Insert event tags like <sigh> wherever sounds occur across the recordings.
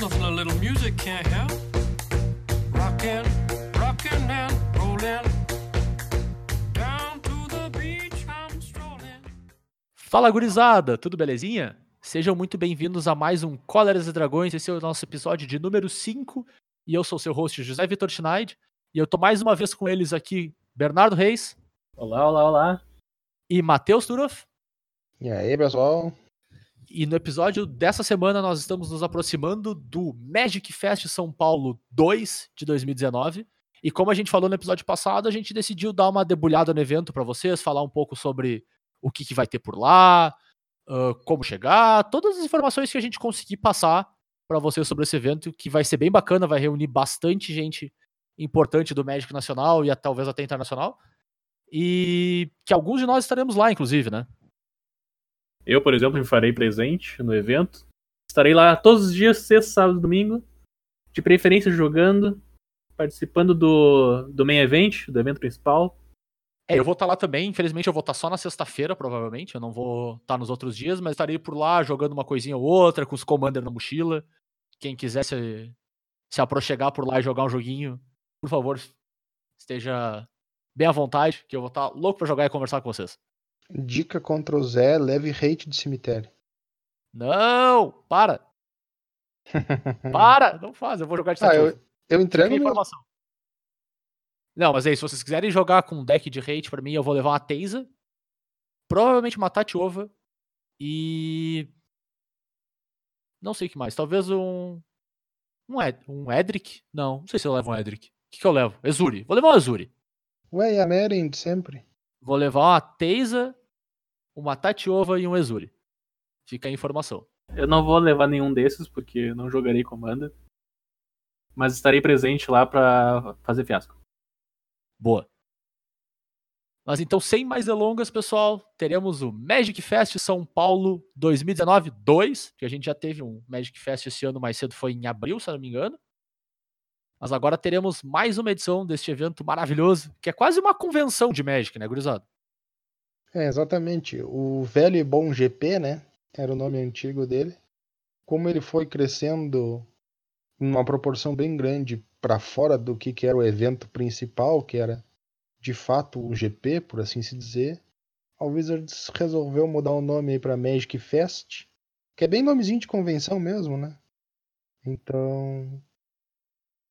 Nothing a little music can't help. Rockin', rockin' and rollin'. Down to the beach I'm strolling. Fala gurizada, tudo belezinha? Sejam muito bem-vindos a mais um Cóleras e Dragões, esse é o nosso episódio de número 5, e eu sou seu host José Vitor Schneid, e eu tô mais uma vez com eles aqui, Bernardo Reis Olá, olá, olá. e Matheus Turoff, E aí, pessoal? E no episódio dessa semana nós estamos nos aproximando do Magic Fest São Paulo 2 de 2019, e como a gente falou no episódio passado, a gente decidiu dar uma debulhada no evento para vocês, falar um pouco sobre o que, que vai ter por lá, ah, como chegar, todas as informações que a gente conseguir passar para vocês sobre esse evento, que vai ser bem bacana, vai reunir bastante gente importante do Magic Nacional e talvez até internacional. E que alguns de nós estaremos lá, inclusive, né? Eu, por exemplo, me farei presente no evento. Estarei lá todos os dias, sexta, sábado e domingo. De preferência jogando, participando do, do main event, do evento principal. É, eu vou estar lá também. Infelizmente, eu vou estar só na sexta-feira, provavelmente. Eu não vou estar nos outros dias, mas estarei por lá jogando uma coisinha ou outra, com os Commander na mochila. Quem quiser se, se aproxegar por lá e jogar um joguinho, por favor, esteja bem à vontade, que eu vou estar louco pra jogar e conversar com vocês. Dica contra o Zé, leve hate de cemitério. Não! Para! <laughs> Para! Não faz, eu vou jogar de Ah, eu, eu entrego informação. Não, mas é isso. Se vocês quiserem jogar com um deck de hate pra mim, eu vou levar uma Teisa. Provavelmente uma Tatiova. E. Não sei o que mais. Talvez um. Um, Ed... um Edric? Não, não sei se eu levo um Edric. O que, que eu levo? Exuri. Vou levar um Exuri. Ué, e a Meren de sempre? Vou levar uma Teisa, uma Tatiova e um Exuri. Fica a informação. Eu não vou levar nenhum desses, porque não jogarei Commander. Mas estarei presente lá pra fazer fiasco. Boa. Mas então, sem mais delongas, pessoal, teremos o Magic Fest São Paulo 2019 2, que a gente já teve um Magic Fest esse ano mais cedo, foi em abril, se eu não me engano. Mas agora teremos mais uma edição deste evento maravilhoso, que é quase uma convenção de Magic, né, gurizada? É, exatamente. O velho e bom GP, né? Era o nome antigo dele. Como ele foi crescendo uma proporção bem grande para fora do que, que era o evento principal, que era de fato o GP, por assim se dizer, a Wizards resolveu mudar o nome para Magic Fest, que é bem nomezinho de convenção mesmo, né? Então,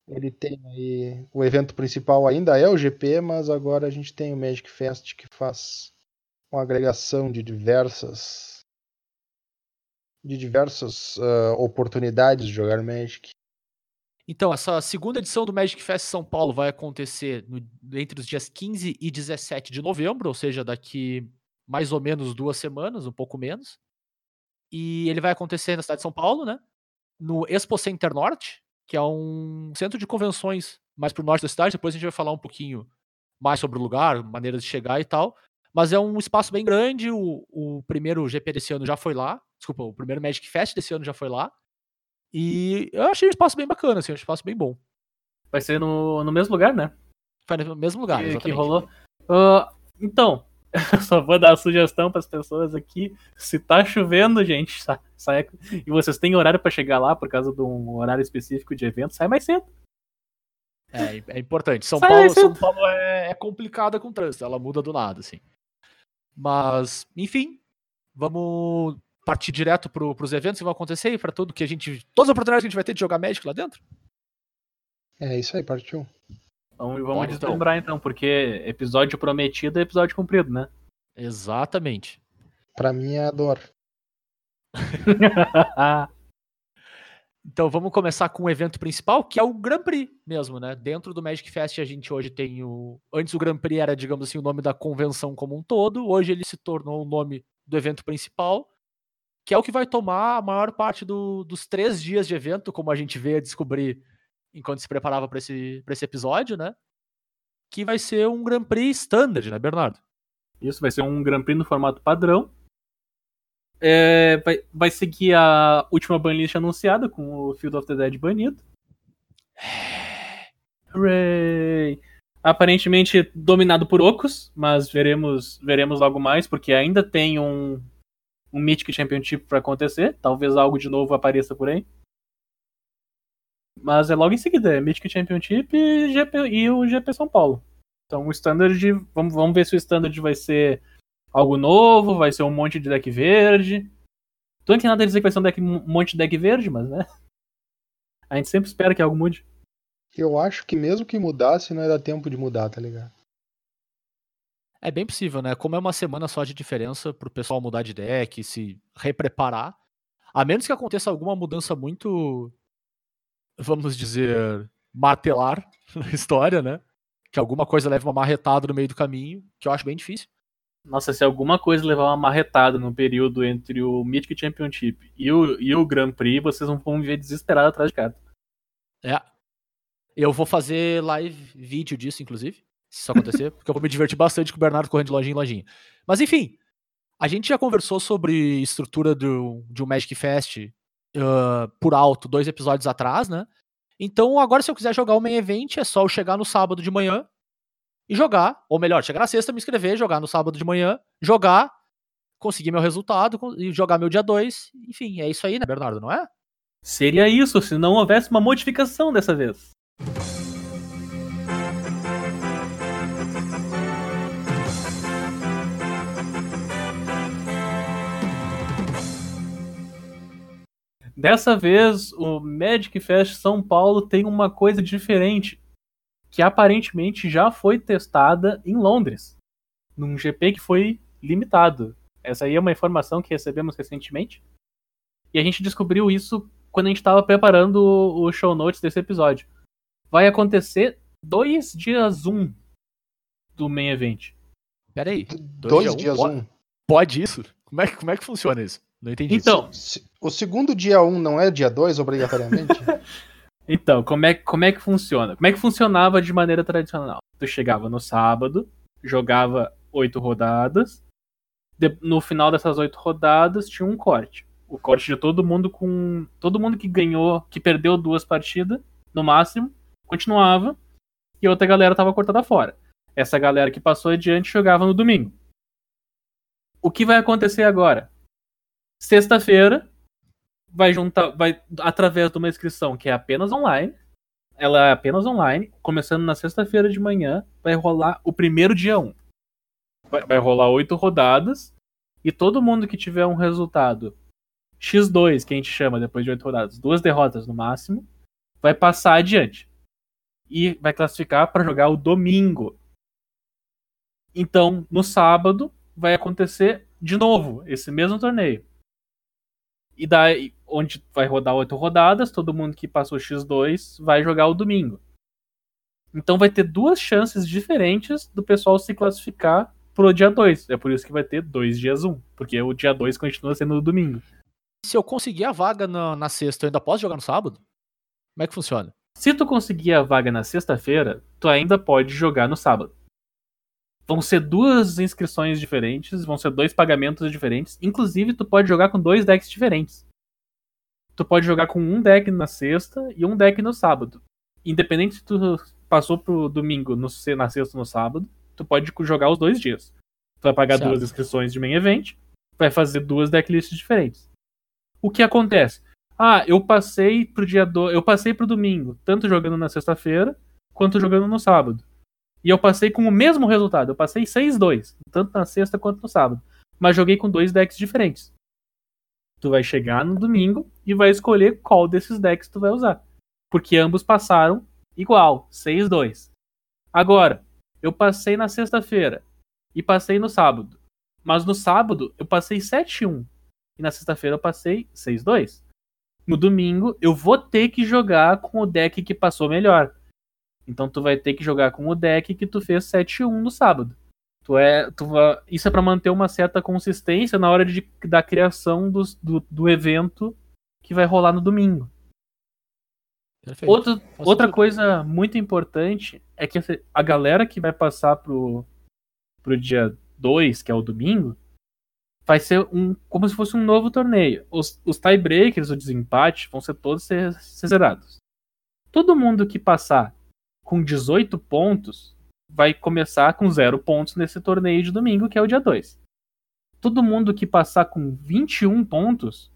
ele tem aí o evento principal ainda é o GP, mas agora a gente tem o Magic Fest que faz uma agregação de diversas de diversas ah, oportunidades de jogar Magic. Então, essa segunda edição do Magic Fest São Paulo vai acontecer no- entre os dias 15 e 17 de novembro, ou seja, daqui mais ou menos duas semanas, um pouco menos. E ele vai acontecer na cidade de São Paulo, né? No Expo Center Norte, que é um centro de convenções mais pro norte da cidade. Depois a gente vai falar um pouquinho mais sobre o lugar, maneiras de chegar e tal. Mas é um espaço bem grande. O, o primeiro GP desse ano já foi lá. Desculpa, o primeiro Magic Fest desse ano já foi lá. E eu achei um espaço bem bacana, assim, um espaço bem bom. Vai ser no, no mesmo lugar, né? Foi no mesmo lugar, que, que rolou. Ah, então, eu <laughs> só vou dar a sugestão para as pessoas aqui. Se tá chovendo, gente, sa- sai, e vocês têm horário para chegar lá por causa de um horário específico de evento, sai mais cedo. É, é importante. São Sai, Paulo, sai. São Paulo é, é complicada com trânsito, ela muda do nada, assim. Mas, enfim, vamos partir direto pro, pros eventos que vão acontecer e para tudo que a gente. Todas as oportunidades que a gente vai ter de jogar Magic lá dentro. É isso aí, partiu. Vamos, Bora, vamos então. deslumbrar então, porque episódio prometido é episódio cumprido, né? Exatamente. Pra mim é a dor. <laughs> Então vamos começar com o evento principal, que é o Grand Prix mesmo, né? Dentro do Magic Fest a gente hoje tem o. Antes o Grand Prix era, digamos assim, o nome da convenção como um todo. Hoje ele se tornou o nome do evento principal, que é o que vai tomar a maior parte do- dos três dias de evento, como a gente veio descobrir enquanto se preparava para esse, esse episódio, né? Que vai ser um Grand Prix standard, né, Bernardo? Isso vai ser um Grand Prix no formato padrão. É, vai, vai seguir a última banlist anunciada com o Field of the Dead banido. Hooray! Aparentemente dominado por Ocos, mas veremos, veremos logo mais, porque ainda tem um, um Mythic Championship para acontecer. Talvez algo de novo apareça por aí. Mas é logo em seguida, é Mythic Championship e, GP, e o GP São Paulo. Então o Standard, vamos, vamos ver se o Standard vai ser algo novo, vai ser um monte de deck verde. Tô inclinado a dizer que vai ser um, deck, um monte de deck verde, mas né. A gente sempre espera que algo mude. Eu acho que mesmo que mudasse, não ia dar tempo de mudar, tá ligado? É bem possível, né? Como é uma semana só de diferença pro pessoal mudar de deck, se repreparar. A menos que aconteça alguma mudança muito, vamos dizer, martelar <laughs> na história, né? Que alguma coisa leve uma marretada no meio do caminho, que eu acho bem difícil. Nossa, se alguma coisa levar uma marretada no período entre o Mythic Championship e o, e o Grand Prix, vocês vão viver desesperados atrás de carta. É. Eu vou fazer live vídeo disso, inclusive, se isso acontecer, <laughs> porque eu vou me divertir bastante com o Bernardo correndo de lojinha em lojinha. Mas enfim, a gente já conversou sobre estrutura do, de um Magic Fest uh, por alto dois episódios atrás, né? Então agora se eu quiser jogar o main event é só eu chegar no sábado de manhã e jogar, ou melhor, chegar na sexta, me inscrever, jogar no sábado de manhã, jogar, conseguir meu resultado e jogar meu dia 2. Enfim, é isso aí, né, Bernardo, não é? Seria isso, se não houvesse uma modificação dessa vez. Dessa vez, o Magic Fest São Paulo tem uma coisa diferente, que aparentemente já foi testada em Londres, num GP que foi limitado. Essa aí é uma informação que recebemos recentemente. E a gente descobriu isso quando a gente estava preparando o show notes desse episódio. Vai acontecer dois dias um do main event. Peraí. Dois, dois dias um? Pode isso? Como é, como é que funciona isso? Não entendi. Então, o segundo dia 1 um não é dia 2, obrigatoriamente? <laughs> então, como é, como é que funciona? Como é que funcionava de maneira tradicional? Tu chegava no sábado, jogava oito rodadas, de, no final dessas oito rodadas tinha um corte. O corte de todo mundo com. Todo mundo que ganhou, que perdeu duas partidas, no máximo, continuava, e outra galera tava cortada fora. Essa galera que passou adiante jogava no domingo. O que vai acontecer agora? Sexta-feira vai juntar, vai através de uma inscrição que é apenas online. Ela é apenas online, começando na sexta-feira de manhã, vai rolar o primeiro dia 1. Vai, vai rolar oito rodadas e todo mundo que tiver um resultado X2, que a gente chama depois de oito rodadas, duas derrotas no máximo, vai passar adiante. E vai classificar para jogar o domingo. Então, no sábado, vai acontecer de novo esse mesmo torneio. E daí, onde vai rodar oito rodadas, todo mundo que passou X2 vai jogar o domingo. Então vai ter duas chances diferentes do pessoal se classificar pro dia 2. É por isso que vai ter dois dias um, porque o dia 2 continua sendo no domingo. Se eu conseguir a vaga na, na sexta, eu ainda posso jogar no sábado? Como é que funciona? Se tu conseguir a vaga na sexta-feira, tu ainda pode jogar no sábado vão ser duas inscrições diferentes, vão ser dois pagamentos diferentes. Inclusive, tu pode jogar com dois decks diferentes. Tu pode jogar com um deck na sexta e um deck no sábado. Independente se tu passou pro domingo no, na sexta ou no sábado, tu pode jogar os dois dias. Tu vai pagar certo. duas inscrições de main event, vai fazer duas decklists diferentes. O que acontece? Ah, eu passei pro dia do... eu passei pro domingo, tanto jogando na sexta-feira quanto jogando no sábado. E eu passei com o mesmo resultado. Eu passei 6-2, tanto na sexta quanto no sábado. Mas joguei com dois decks diferentes. Tu vai chegar no domingo e vai escolher qual desses decks tu vai usar. Porque ambos passaram igual, 6-2. Agora, eu passei na sexta-feira e passei no sábado. Mas no sábado eu passei 7-1. E na sexta-feira eu passei 6-2. No domingo eu vou ter que jogar com o deck que passou melhor. Então tu vai ter que jogar com o deck que tu fez 7-1 no sábado. Tu é, tu isso é para manter uma certa consistência na hora de, da criação do, do, do evento que vai rolar no domingo. Outra, outra coisa muito importante é que a galera que vai passar pro, pro dia 2, que é o domingo, vai ser um como se fosse um novo torneio. Os, os tiebreakers, o desempate, vão ser todos ser, ser zerados. Todo mundo que passar com 18 pontos vai começar com 0 pontos nesse torneio de domingo, que é o dia 2. Todo mundo que passar com 21 pontos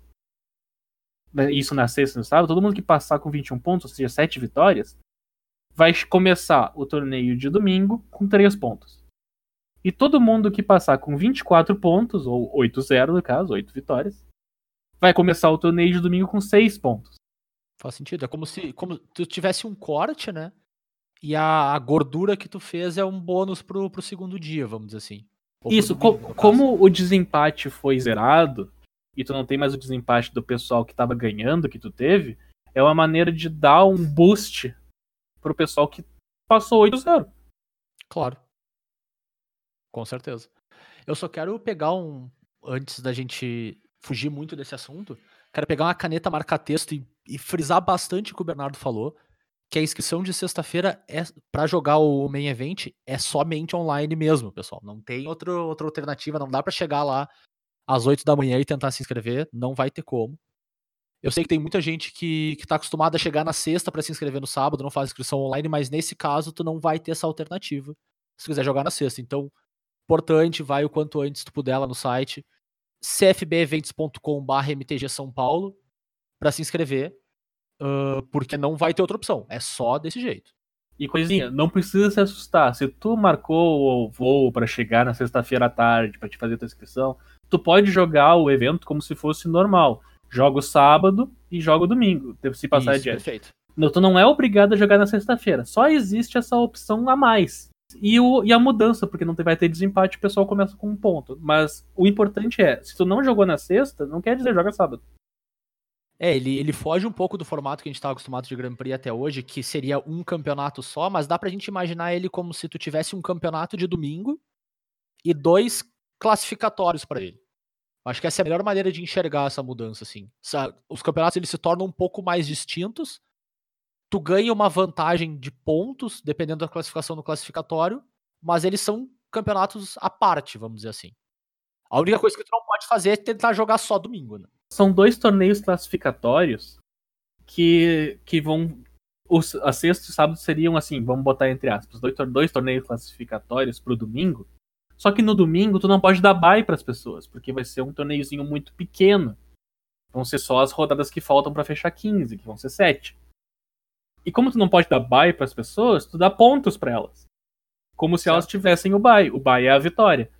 isso na sexta e no sábado, todo mundo que passar com 21 pontos, ou seja, 7 vitórias, vai começar o torneio de domingo com 3 pontos. E todo mundo que passar com 24 pontos, ou 8-0 no caso, 8 vitórias, vai começar o torneio de domingo com 6 pontos. Faz sentido. É como se como tu tivesse um corte, né? E a, a gordura que tu fez é um bônus pro, pro segundo dia, vamos dizer assim. Isso, domingo, co- como o desempate foi zerado, e tu não tem mais o desempate do pessoal que tava ganhando, que tu teve, é uma maneira de dar um boost pro pessoal que passou 8-0. Claro. Com certeza. Eu só quero pegar um. Antes da gente fugir muito desse assunto, quero pegar uma caneta marca-texto e, e frisar bastante o que o Bernardo falou. Que a inscrição de sexta-feira é para jogar o main event é somente online mesmo, pessoal. Não tem outro, outra alternativa, não dá para chegar lá às 8 da manhã e tentar se inscrever, não vai ter como. Eu sei que tem muita gente que, que tá acostumada a chegar na sexta para se inscrever no sábado, não faz inscrição online, mas nesse caso tu não vai ter essa alternativa se quiser jogar na sexta. Então, importante, vai o quanto antes tu puder lá no site cfbevents.com.br MTG São Paulo para se inscrever, ah, porque não vai ter outra opção. É só desse jeito. E coisinha, não precisa se assustar. Se tu marcou o voo pra chegar na sexta-feira à tarde pra te fazer tua inscrição, tu pode jogar o evento como se fosse normal. Joga o sábado e joga o domingo, se passar Isso, adiante. perfeito. Não, tu não é obrigado a jogar na sexta-feira. Só existe essa opção a mais. E, o, e a mudança, porque não vai ter desempate, o pessoal começa com um ponto. Mas o importante é, se tu não jogou na sexta, não quer dizer joga sábado. É, ele, ele foge um pouco do formato que a gente estava acostumado de Grand Prix até hoje, que seria um campeonato só, mas dá pra gente imaginar ele como se tu tivesse um campeonato de domingo e dois classificatórios pra ele. Acho que essa é a melhor maneira de enxergar essa mudança, assim. Os campeonatos eles se tornam um pouco mais distintos. Tu ganha uma vantagem de pontos, dependendo da classificação no classificatório, mas eles são campeonatos à parte, vamos dizer assim. A única coisa que tu não pode fazer é tentar jogar só domingo, né? São dois torneios classificatórios que, que vão. Os, a sexta e sábado seriam assim, vamos botar entre aspas, dois, dois torneios classificatórios pro domingo. Só que no domingo tu não pode dar bye pras pessoas, porque vai ser um torneiozinho muito pequeno. Vão ser só as rodadas que faltam pra fechar 15, que vão ser 7. E como tu não pode dar bye pras pessoas, tu dá pontos pra elas. Como se elas Certo. tivessem o bye. O bye é a vitória.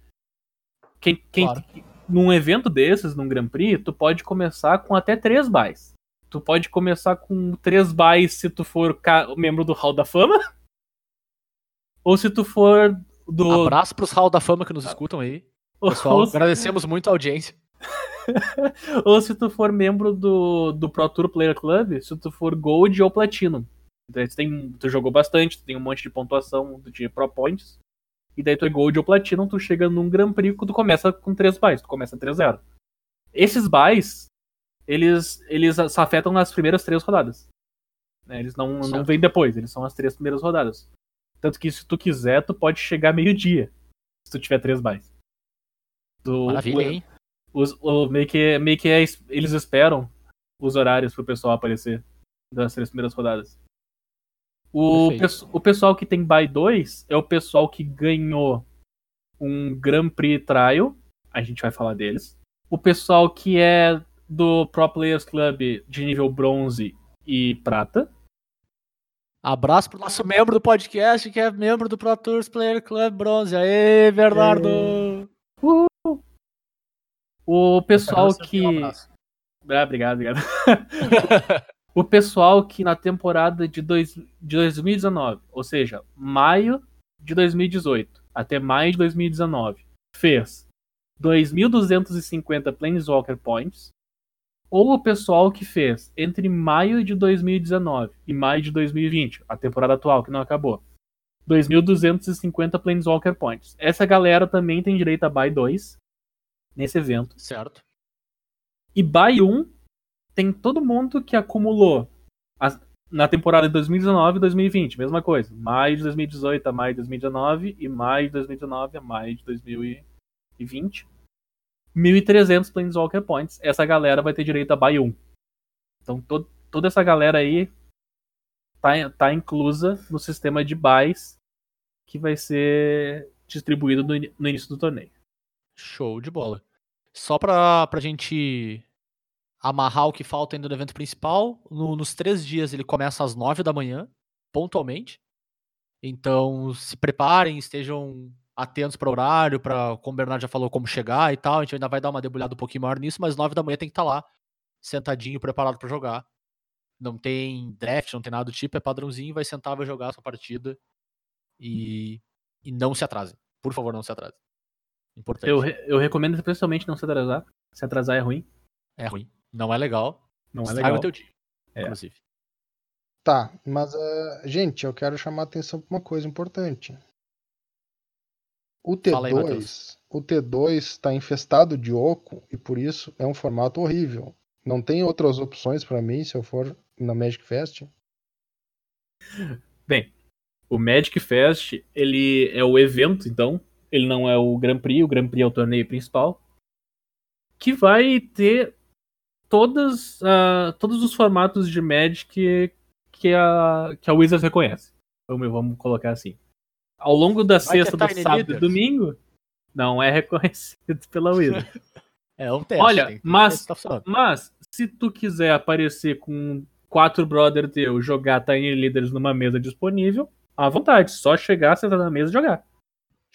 Quem, quem, Claro. Num evento desses, num Grand Prix, tu pode começar com até três buys. Tu pode começar com três buys se tu for membro do Hall da Fama. <laughs> Ou se tu for do. Abraço pros Hall da Fama que nos escutam aí. <laughs> Pessoal, ou, agradecemos muito a audiência. <laughs> ou se tu for membro do, do Pro Tour Player Club, se tu for Gold ou Platinum. Daí tu, tem, tu jogou bastante, tu tem um monte de pontuação de Pro Points. E daí tu é Gold ou Platinum, tu chega num Grand Prix que tu começa com 3 buys, tu começa 3-0. Esses buys, eles, eles só afetam nas primeiras três rodadas. né? Eles não, não vêm depois, eles são as três primeiras rodadas. Tanto que se tu quiser, tu pode chegar meio-dia, se tu tiver três buys. Do- Maravilha, o- hein? os, o, meio que, meio que é es- eles esperam os horários pro pessoal aparecer das três primeiras rodadas. O, o pessoal que tem buy 2 é o pessoal que ganhou um Grand Prix Trial, a gente vai falar deles. O pessoal que é do Pro Players Club de nível bronze e prata. Abraço pro nosso membro do podcast, que é membro do Pro Tours Player Club Bronze. Aê, Bernardo! O pessoal um que. abraço. Ah, obrigado, obrigado. <laughs> o pessoal que na temporada de, dois, de 2019, ou seja, maio de 2018 até maio de 2019, fez 2.250 Planeswalker Points, ou o pessoal que fez entre maio de 2019 e maio de 2020, a temporada atual que não acabou, 2.250 Planeswalker Points. Essa galera também tem direito a Buy 2 nesse evento. certo. E Buy 1 tem todo mundo que acumulou as- na temporada de 2019 e 2020, mesma coisa. Maio de 2018 a maio de 2019 e maio de 2019 a maio de 2020. 1.300 Planeswalker Points. Essa galera vai ter direito a Buy 1. Então to- toda essa galera aí tá, tá inclusa no sistema de buys que vai ser distribuído no, no início do torneio. Show de bola. Só pra, pra gente amarrar o que falta ainda no evento principal. No- nos três dias ele começa às nove da manhã, pontualmente. Então se preparem, estejam atentos para o horário, para como o Bernardo já falou, como chegar e tal. A gente ainda vai dar uma debulhada um pouquinho maior nisso, mas nove da manhã tem que estar lá, sentadinho, preparado para jogar. Não tem draft, não tem nada do tipo, é padrãozinho, vai sentar, vai jogar a sua partida e, e não se atrasem. Por favor, não se atrasem. Importante. Eu, eu recomendo especialmente não se atrasar. Se atrasar é ruim. É ruim. Não é legal. Não é legal. o teu dia, É. inclusive. Tá, mas, eh, gente, eu quero chamar a atenção para uma coisa importante. O Fala aí, T2, Matheus. o T2 está infestado de oco e por isso é um formato horrível. Não tem outras opções para mim se eu for na Magic Fest. O Magic Fest, ele é o evento, então. Ele não é o Grand Prix. O Grand Prix é o torneio principal. Que vai ter todas, ah, todos os formatos de Magic que, que, a, que a Wizards reconhece. Vamos, vamos colocar assim. Ao longo da Vai ter sexta, do sábado e Leaders? domingo, não é <laughs> reconhecido pela Wizards. <laughs> É um teste. Olha, mas- tá. Mas, se tu quiser aparecer com quatro brother teu, jogar Tiny Leaders numa mesa disponível, à vontade. Só chegar, sentar na mesa e jogar.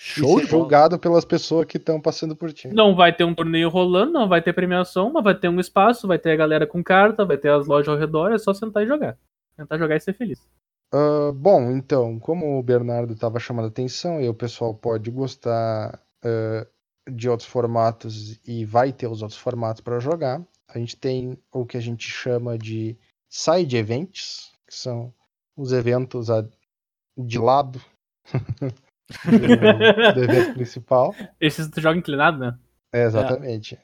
Show e ser bola. julgado pelas pessoas que estão passando por ti. Não vai ter um torneio rolando, não vai ter premiação, mas vai ter um espaço, vai ter a galera com carta, vai ter as lojas ao redor, é só sentar e jogar. Tentar jogar e ser feliz. Ah, bom, então, como o Bernardo estava chamando a atenção e o pessoal pode gostar ah, de outros formatos e vai ter os outros formatos para jogar, a gente tem o que a gente chama de side events, que são os eventos de lado <laughs> do, do evento principal. Esses tu joga inclinado, né? É, exatamente.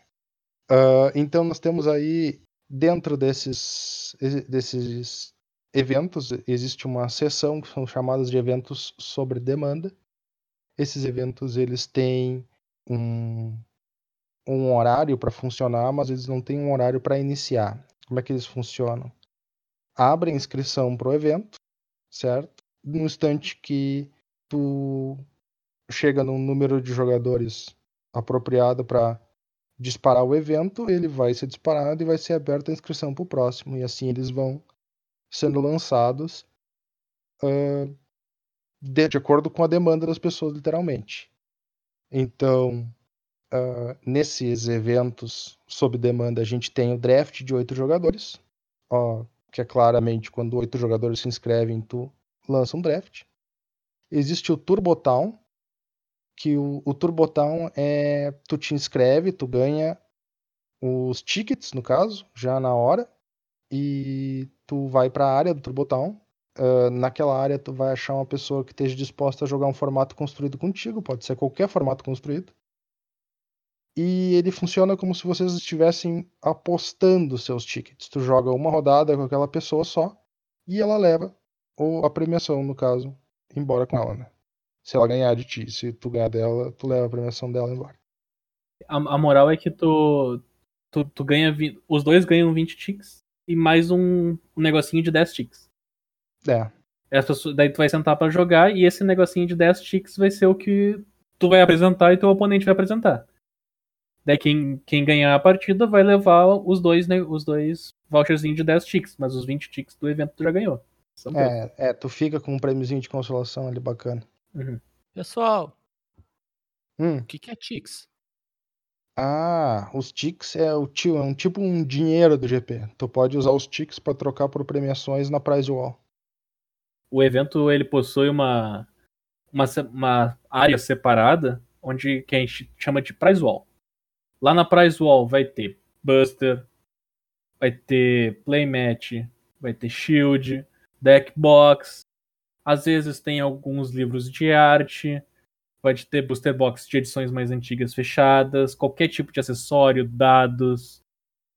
Ah, então nós temos aí dentro desses, desses eventos existe uma seção que são chamadas de eventos sobre demanda. Esses eventos eles têm um, um horário para funcionar, mas eles não têm um horário para iniciar. Como é que eles funcionam? Abre a inscrição para o evento, certo? No instante que tu chega num número de jogadores apropriado para disparar o evento, ele vai ser disparado e vai ser aberta a inscrição para o próximo. E assim eles vão sendo lançados ah, de, de acordo com a demanda das pessoas, literalmente. Então, ah, nesses eventos sob demanda, a gente tem o draft de oito jogadores, ó, que é claramente quando oito jogadores se inscrevem, tu lança um draft. Existe o Turbo Town, que o, o Turbo Town é tu te inscreve, tu ganha os tickets, no caso, já na hora, e tu vai para a área do Turbo Town. Ah, naquela área tu vai achar uma pessoa que esteja disposta a jogar um formato construído contigo, pode ser qualquer formato construído. E ele funciona como se vocês estivessem apostando seus tickets. Tu joga uma rodada com aquela pessoa só e ela leva ou a premiação, no caso, embora com ela, né? Se ela ganhar de ti, se tu ganhar dela, tu leva a premiação dela embora. A, a moral é que tu, tu, tu ganha. vi- Os dois ganham 20 ticks e mais um, um negocinho de 10 ticks. É, pessoas- daí tu vai sentar pra jogar e esse negocinho de 10 ticks vai ser o que tu vai apresentar e teu oponente vai apresentar. Daí quem, quem ganhar a partida vai levar os dois, né, os dois voucherzinhos de 10 ticks, mas os 20 ticks do evento tu já ganhou. São é, é, tu fica com um prêmiozinho de consolação ali bacana. Uhum. Pessoal, Hum, o que, que é Tix? ah, os ticks é o tio, é um tipo um dinheiro do GP. Tu pode usar os ticks para trocar por premiações na Prize Wall. O evento ele possui uma, uma, uma área separada onde que a gente chama de prize wall. Lá na prize wall vai ter Buster, vai ter Playmat, vai ter Shield, Deck Box. Às vezes tem alguns livros de arte, pode ter Booster Box de edições mais antigas fechadas, qualquer tipo de acessório, dados.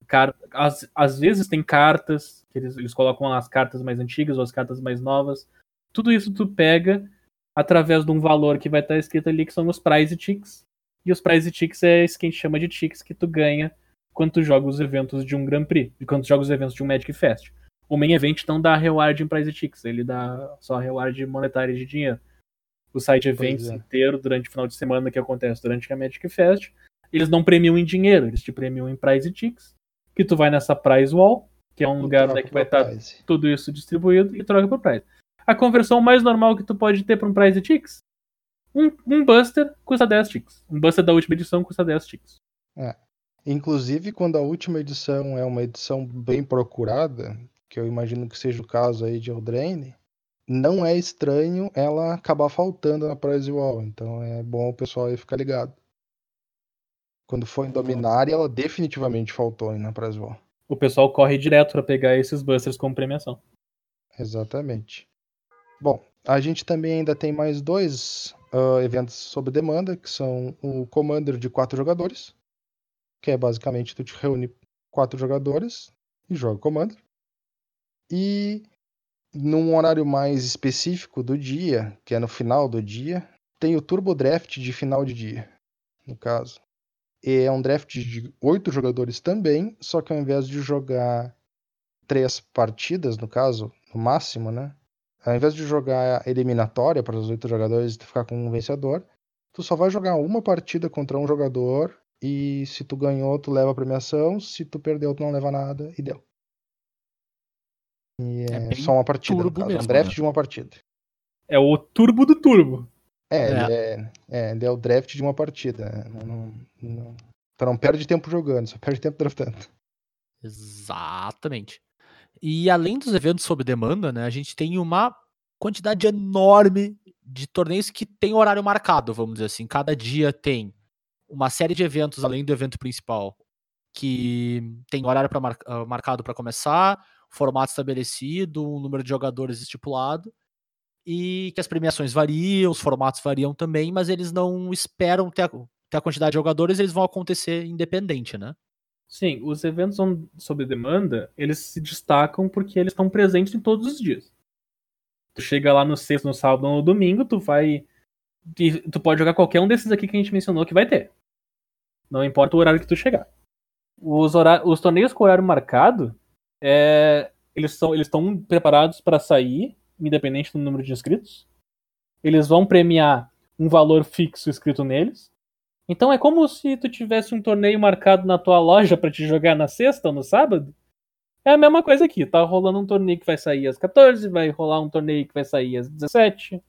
Car... Às, às vezes tem cartas, que eles, eles colocam as cartas mais antigas ou as cartas mais novas. Tudo isso tu pega através de um valor que vai estar escrito ali, que são os prize ticks. E os prize ticks é esse que a gente chama de ticks que tu ganha quando tu joga os eventos de um Grand Prix, e quando tu joga os eventos de um Magic Fest. O main event não dá reward em prize ticks, ele dá só reward monetário de dinheiro. O site events é. inteiro durante o final de semana que acontece durante a Magic Fest, eles não premiam em dinheiro, eles te premiam em prize ticks, que tu vai nessa prize wall, que é um lugar Troca né, que vai estar prize. tudo isso distribuído e troca por prize. A conversão mais normal que tu pode ter para um prize ticks, um, um buster custa 10 ticks. Um buster da última edição custa 10 ticks. Inclusive, quando a última edição é uma edição bem procurada, que eu imagino que seja o caso aí de Eldraine, não é estranho ela acabar faltando na Prize Wall. Então é bom o pessoal aí ficar ligado. Quando for em Dominária, ela definitivamente faltou aí na Prize Wall. O pessoal corre direto para pegar esses busters como premiação. Exatamente. Bom, a gente também ainda tem mais dois ah, eventos sob demanda, que são o Commander de quatro jogadores, que é basicamente tu te reúne quatro jogadores e joga Commander. E num horário mais específico do dia, que é no final do dia, tem o Turbo Draft de final de dia, no caso. E é um draft de oito jogadores também, só que ao invés de jogar três partidas, no caso, no máximo, né? Ao invés de jogar eliminatória para os oito jogadores e ficar com um vencedor, tu só vai jogar uma partida contra um jogador e se tu ganhou, tu leva a premiação, se tu perdeu, tu não leva nada e deu. E É é, só uma partida, turbo caso, é um draft né? de uma partida. É o turbo do turbo. É, É. Ele, é, é, ele é o draft de uma partida. né? Não, não, não, tu não perde tempo jogando, só perde tempo draftando. Exatamente. E além dos eventos sob demanda, né, a gente tem uma quantidade enorme de torneios que tem horário marcado, vamos dizer assim. Cada dia tem uma série de eventos além do evento principal que tem horário pra mar- ah, marcado para começar, formato estabelecido, um número de jogadores estipulado e que as premiações variam, os formatos variam também, mas eles não esperam ter a, ter a quantidade de jogadores, eles vão acontecer independente, né? Sim, os eventos sob demanda, eles se destacam porque eles estão presentes em todos os dias. Tu chega lá no sexto, no sábado ou no domingo, tu vai. Tu pode jogar qualquer um desses aqui que a gente mencionou que vai ter. Não importa o horário que tu chegar. Os, hora- os torneios com horário marcado, é, eles estão eles preparados para sair, independente do número de inscritos. Eles vão premiar um valor fixo escrito neles. Então é como se tu tivesse um torneio marcado na tua loja pra te jogar na sexta ou no sábado. É a mesma coisa aqui. Tá rolando um torneio que vai sair às 14, vai rolar um torneio que vai sair às 17,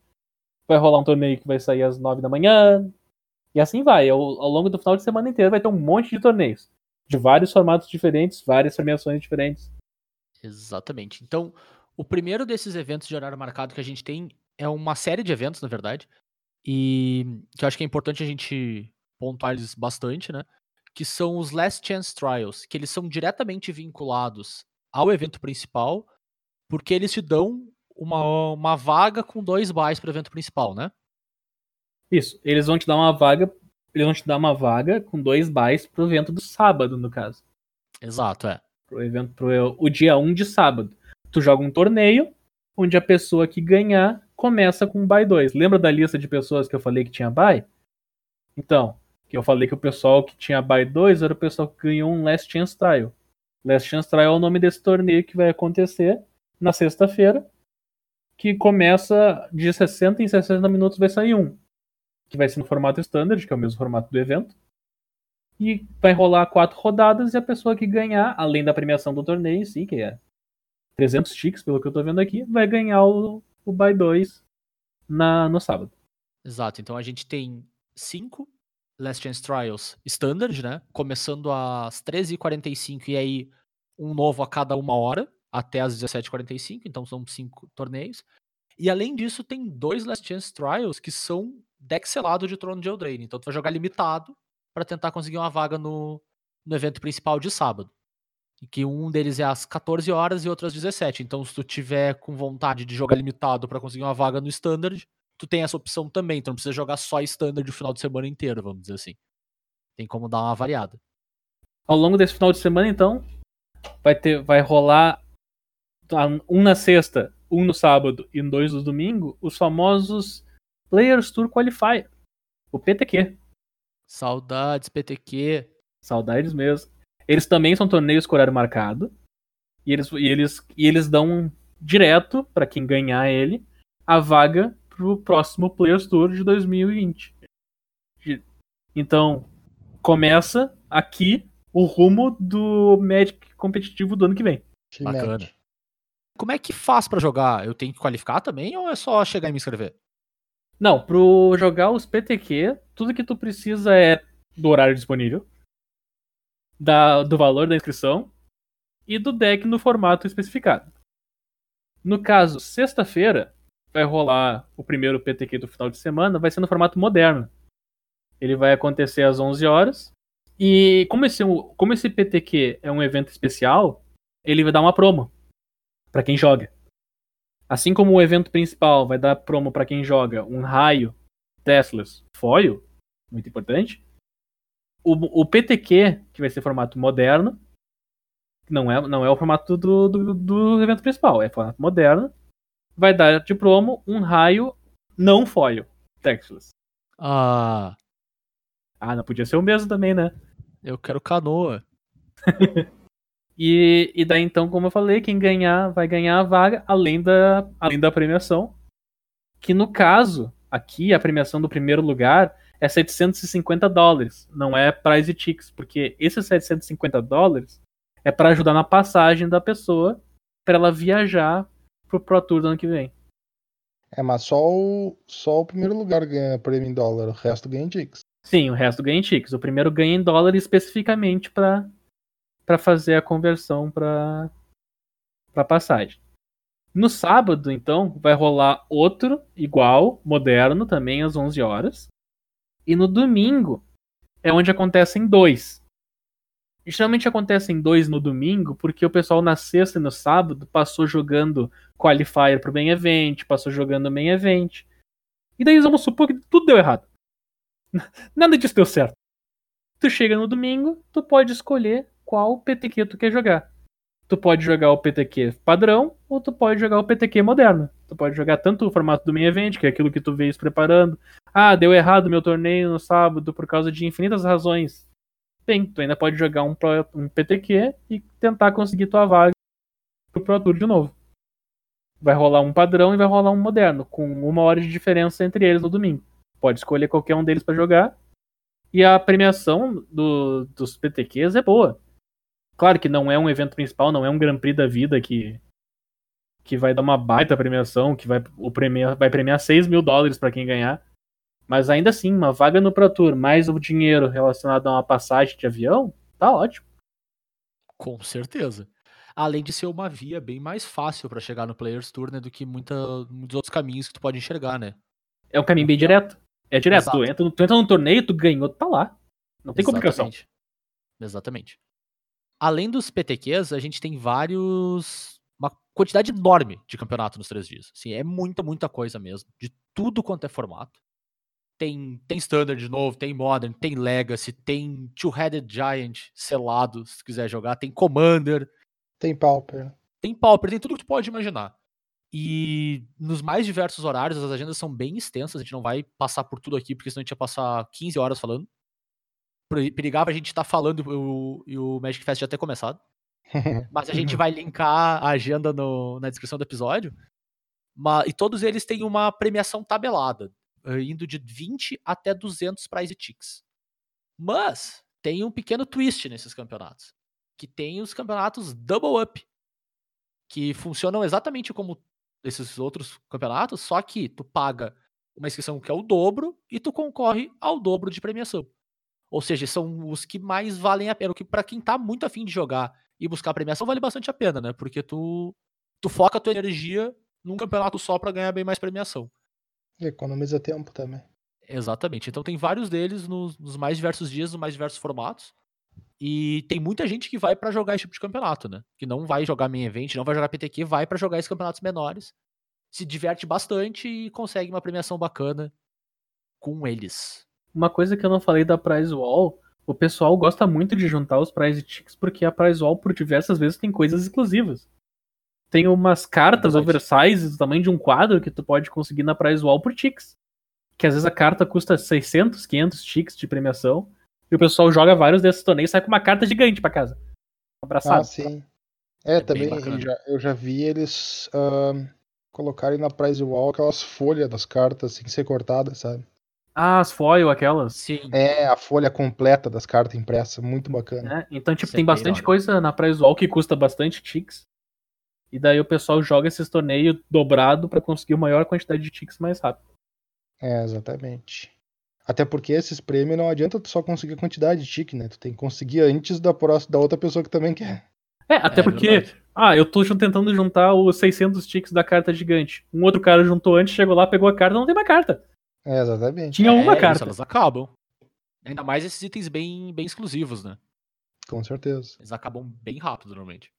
vai rolar um torneio que vai sair às 9 da manhã. E assim vai. Ao, ao longo do final de semana inteiro vai ter um monte de torneios. De vários formatos diferentes, várias premiações diferentes. Exatamente. Então, o primeiro desses eventos de horário marcado que a gente tem é uma série de eventos, na verdade, e que eu acho que é importante a gente pontuar eles bastante, né? Que são os Last Chance Trials, que eles são diretamente vinculados ao evento principal, porque eles te dão uma, uma vaga com dois buys para o evento principal, né? Isso. Eles vão te dar uma vaga. Eles vão te dar uma vaga com dois buys pro evento do sábado, no caso. Exato, é. Pro evento pro o dia 1 de sábado. Tu joga um torneio onde a pessoa que ganhar começa com buy 2. Lembra da lista de pessoas que eu falei que tinha buy? Então, que eu falei que o pessoal que tinha buy 2 era o pessoal que ganhou um Last Chance Trial. Last Chance Trial é o nome desse torneio que vai acontecer na sexta-feira, que começa de 60 em 60 minutos vai sair um, que vai ser no formato standard, que é o mesmo formato do evento. E vai rolar quatro rodadas e a pessoa que ganhar, além da premiação do torneio, sim, que é 300 ticks, pelo que eu tô vendo aqui, vai ganhar o, o buy 2 na, no sábado. Exato. Então a gente tem cinco Last Chance Trials standard, né? Começando às 13h45 e aí um novo a cada uma hora, até às 17h45, então são cinco torneios. E além disso, tem dois Last Chance Trials que são deck selado de Trono de Eldraine. Então tu vai jogar limitado para tentar conseguir uma vaga no, no evento principal de sábado. E que um deles é às 14 horas e outro às 17. Então se tu tiver com vontade de jogar limitado para conseguir uma vaga no standard, tu tem essa opção também, então não precisa jogar só standard o final de semana inteiro, vamos dizer assim. Tem como dar uma variada. Ao longo desse final de semana, então, vai ter, vai rolar um na sexta, um no sábado e dois no domingo, os famosos Players Tour Qualifier, o PTQ. Saudades, PTQ. Saudades mesmo. Eles também são torneios com horário marcado. E eles, e eles, e eles dão direto, para quem ganhar ele, a vaga pro próximo Players Tour de 2020. De- Então, começa aqui o rumo do Magic competitivo do ano que vem. Que Bacana. Como é que faz pra jogar? Eu tenho que qualificar também ou é só chegar e me inscrever? Não, pro jogar os PTQ, tudo que tu precisa é do horário disponível, da, do valor da inscrição e do deck no formato especificado. No caso, sexta-feira vai rolar o primeiro PTQ do final de semana, vai ser no formato moderno. Ele vai acontecer às 11 horas. E como esse, é como esse PTQ é um evento especial, ele vai dar uma promo pra quem joga. Assim como o evento principal vai dar promo pra quem joga um raio, Teslas, foil, muito importante. O, o PTQ, que vai ser formato moderno, não é, não é o formato do, do, do evento principal, é formato moderno, vai dar de promo um raio não foil, Teslas. Ah, Ah, não podia ser o mesmo também, né? eu quero canoa. <laughs> E, e daí então, como eu falei, quem ganhar vai ganhar a vaga, além da, além da premiação. Que no caso, aqui, a premiação do primeiro lugar é 750 dólares, não é prize tickets, porque esses 750 dólares é para ajudar na passagem da pessoa para ela viajar pro Pro Tour do ano que vem. É, mas só o, só o primeiro lugar ganha prêmio em dólar, o resto ganha em Dix. Sim, o resto ganha em tickets. O primeiro ganha em dólar especificamente para para fazer a conversão para para passagem. No sábado, então, vai rolar outro igual, moderno, também às 11 horas. E no domingo é onde acontecem dois. Geralmente acontecem dois no domingo porque o pessoal na sexta e no sábado passou jogando qualifier pro main event, passou jogando main event. E daí vamos supor que tudo deu errado. <laughs> Nada disso deu certo. Tu chega no domingo, tu pode escolher qual PTQ tu quer jogar. Tu pode jogar o PTQ padrão ou tu pode jogar o PTQ moderno. Tu pode jogar tanto o formato do main event, que é aquilo que tu veio se preparando. Ah, deu errado meu torneio no sábado por causa de infinitas razões. Bem, tu ainda pode jogar um, Pro- um PTQ e tentar conseguir tua vaga pro Pro Tour de novo. Vai rolar um padrão e vai rolar um moderno, com uma hora de diferença entre eles no domingo. Pode escolher qualquer um deles pra jogar. E a premiação do- dos PTQs é boa. Claro que não é um evento principal, não é um Grand Prix da vida que, que vai dar uma baita premiação, que vai, o premia, vai premiar 6 mil dólares pra quem ganhar. Mas ainda assim, uma vaga no Pro Tour, mais o dinheiro relacionado a uma passagem de avião, tá ótimo. Com certeza. Além de ser uma via bem mais fácil pra chegar no Players Tour, né, do que muita, muitos outros caminhos que tu pode enxergar, né? É um caminho bem direto. É direto. Tu entra, no- tu entra no torneio, tu ganhou, tu tá lá. Não tem complicação. Exatamente. Exatamente. Além dos PTQs, a gente tem vários. Uma quantidade enorme de campeonato nos três dias. Assim, é muita, muita coisa mesmo. De tudo quanto é formato. Tem, tem Standard de novo, tem Modern, tem Legacy, tem Two-Headed Giant selado, se quiser jogar, tem Commander, Tem Pauper. tem Pauper, tem tudo que tu pode imaginar. E nos mais diversos horários, as agendas são bem extensas, a gente não vai passar por tudo aqui, porque senão a gente ia passar 15 horas falando. Perigava a gente estar falando e o, e o Magic Fest já ter começado. <laughs> Mas a gente vai linkar a agenda no- na descrição do episódio. Ma- e todos eles têm uma premiação tabelada, eh, indo de 20 até 200 prize ticks. Mas tem um pequeno twist nesses campeonatos, que tem os campeonatos double up, que funcionam exatamente como esses outros campeonatos, só que tu paga uma inscrição que é o dobro e tu concorre ao dobro de premiação. Ou seja, são os que mais valem a pena, o que para quem tá muito afim de jogar e buscar premiação vale bastante a pena, né? Porque tu tu foca a tua energia num campeonato só pra ganhar bem mais premiação. Economiza tempo também. Exatamente. Então tem vários deles nos, nos mais diversos dias, nos mais diversos formatos. E tem muita gente que vai pra jogar esse tipo de campeonato, né? Que não vai jogar main event, não vai jogar PTQ, vai pra jogar esses campeonatos menores. Se diverte bastante e consegue uma premiação bacana com eles. Uma coisa que eu não falei da Prize Wall, o pessoal gosta muito de juntar os Prize Ticks porque a Prize Wall, por diversas vezes, tem coisas exclusivas. Tem umas cartas Verdade. oversize do tamanho de um quadro que tu pode conseguir na Prize Wall por ticks. Que às vezes a carta custa 600, 500 ticks de premiação. E o pessoal joga vários desses torneios e sai com uma carta gigante pra casa. Abraçado. Ah, sim. É, É também eu já, eu já vi eles ahn, colocarem na prize wall aquelas folhas das cartas sem ser cortadas, sabe? Ah, as foil, aquelas. Sim. É a folha completa das cartas impressas, muito bacana. É, então, tipo, Isso é tem bem bastante coisa na Prize Wall que custa bastante ticks. E daí o pessoal joga esses torneios dobrado pra conseguir uma maior quantidade de ticks mais rápido. É, exatamente. Até porque esses prêmios não adianta tu só conseguir a quantidade de tique, né? Tu tem que conseguir antes da, próxima, da outra pessoa que também quer. É, até É porque, verdade. ah, eu tô tentando juntar os 600 ticks da carta gigante. Um outro cara juntou antes, chegou lá, pegou a carta, não tem mais carta. É, exatamente. Tinha uma É, carta. elas acabam. Ainda mais esses itens bem, bem exclusivos, né? Com certeza. Eles acabam bem rápido, normalmente.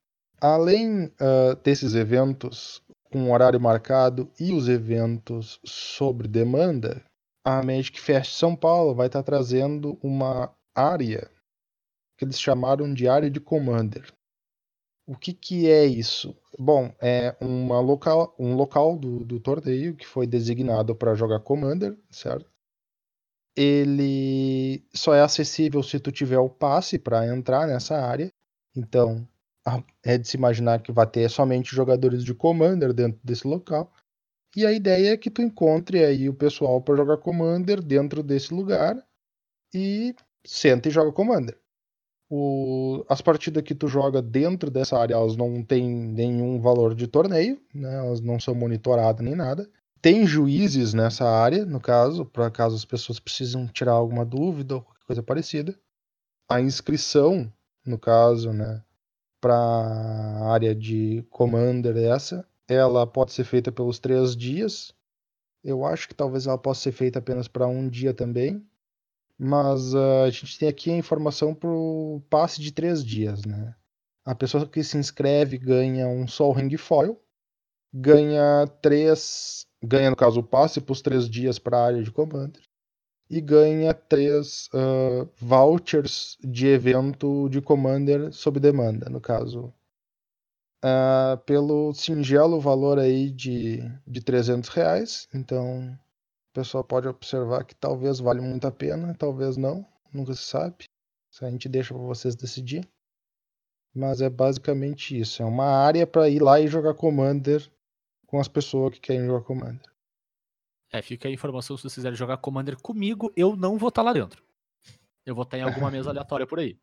Além ah, desses eventos com horário marcado e os eventos sobre demanda, a Magic Fest São Paulo vai estar trazendo uma área que eles chamaram de área de Commander. O que, que é isso? Bom, é uma local, um local do, do torneio que foi designado para jogar Commander, certo? Ele só é acessível se tu tiver o passe para entrar nessa área. Então, é de se imaginar que vai ter somente jogadores de Commander dentro desse local. E a ideia é que tu encontre aí o pessoal para jogar Commander dentro desse lugar e senta e joga Commander. O- as partidas que tu joga dentro dessa área, elas não têm nenhum valor de torneio, né? elas não são monitoradas nem nada. Tem juízes nessa área, no caso, para caso as pessoas precisam tirar alguma dúvida ou qualquer coisa parecida. A inscrição, no caso, né, para a área de Commander essa, ela pode ser feita pelos três dias. Eu acho que talvez ela possa ser feita apenas para um dia também. Mas ah, a gente tem aqui a informação para o passe de três dias, né? A pessoa que se inscreve ganha um Sol Ring Foil, ganha três, ganha no caso o passe para os três dias para a área de Commander e ganha três ah, vouchers de evento de Commander sob demanda, no caso. Ah, pelo singelo valor aí de, de 300 reais. Então, o pessoal pode observar que talvez vale muito a pena, talvez não, nunca se sabe. Isso a gente deixa para vocês decidir. Mas é basicamente isso. É uma área para ir lá e jogar Commander com as pessoas que querem jogar Commander. É, fica a informação se vocês quiserem jogar Commander comigo, eu não vou estar lá dentro. Eu vou estar em alguma mesa aleatória por aí.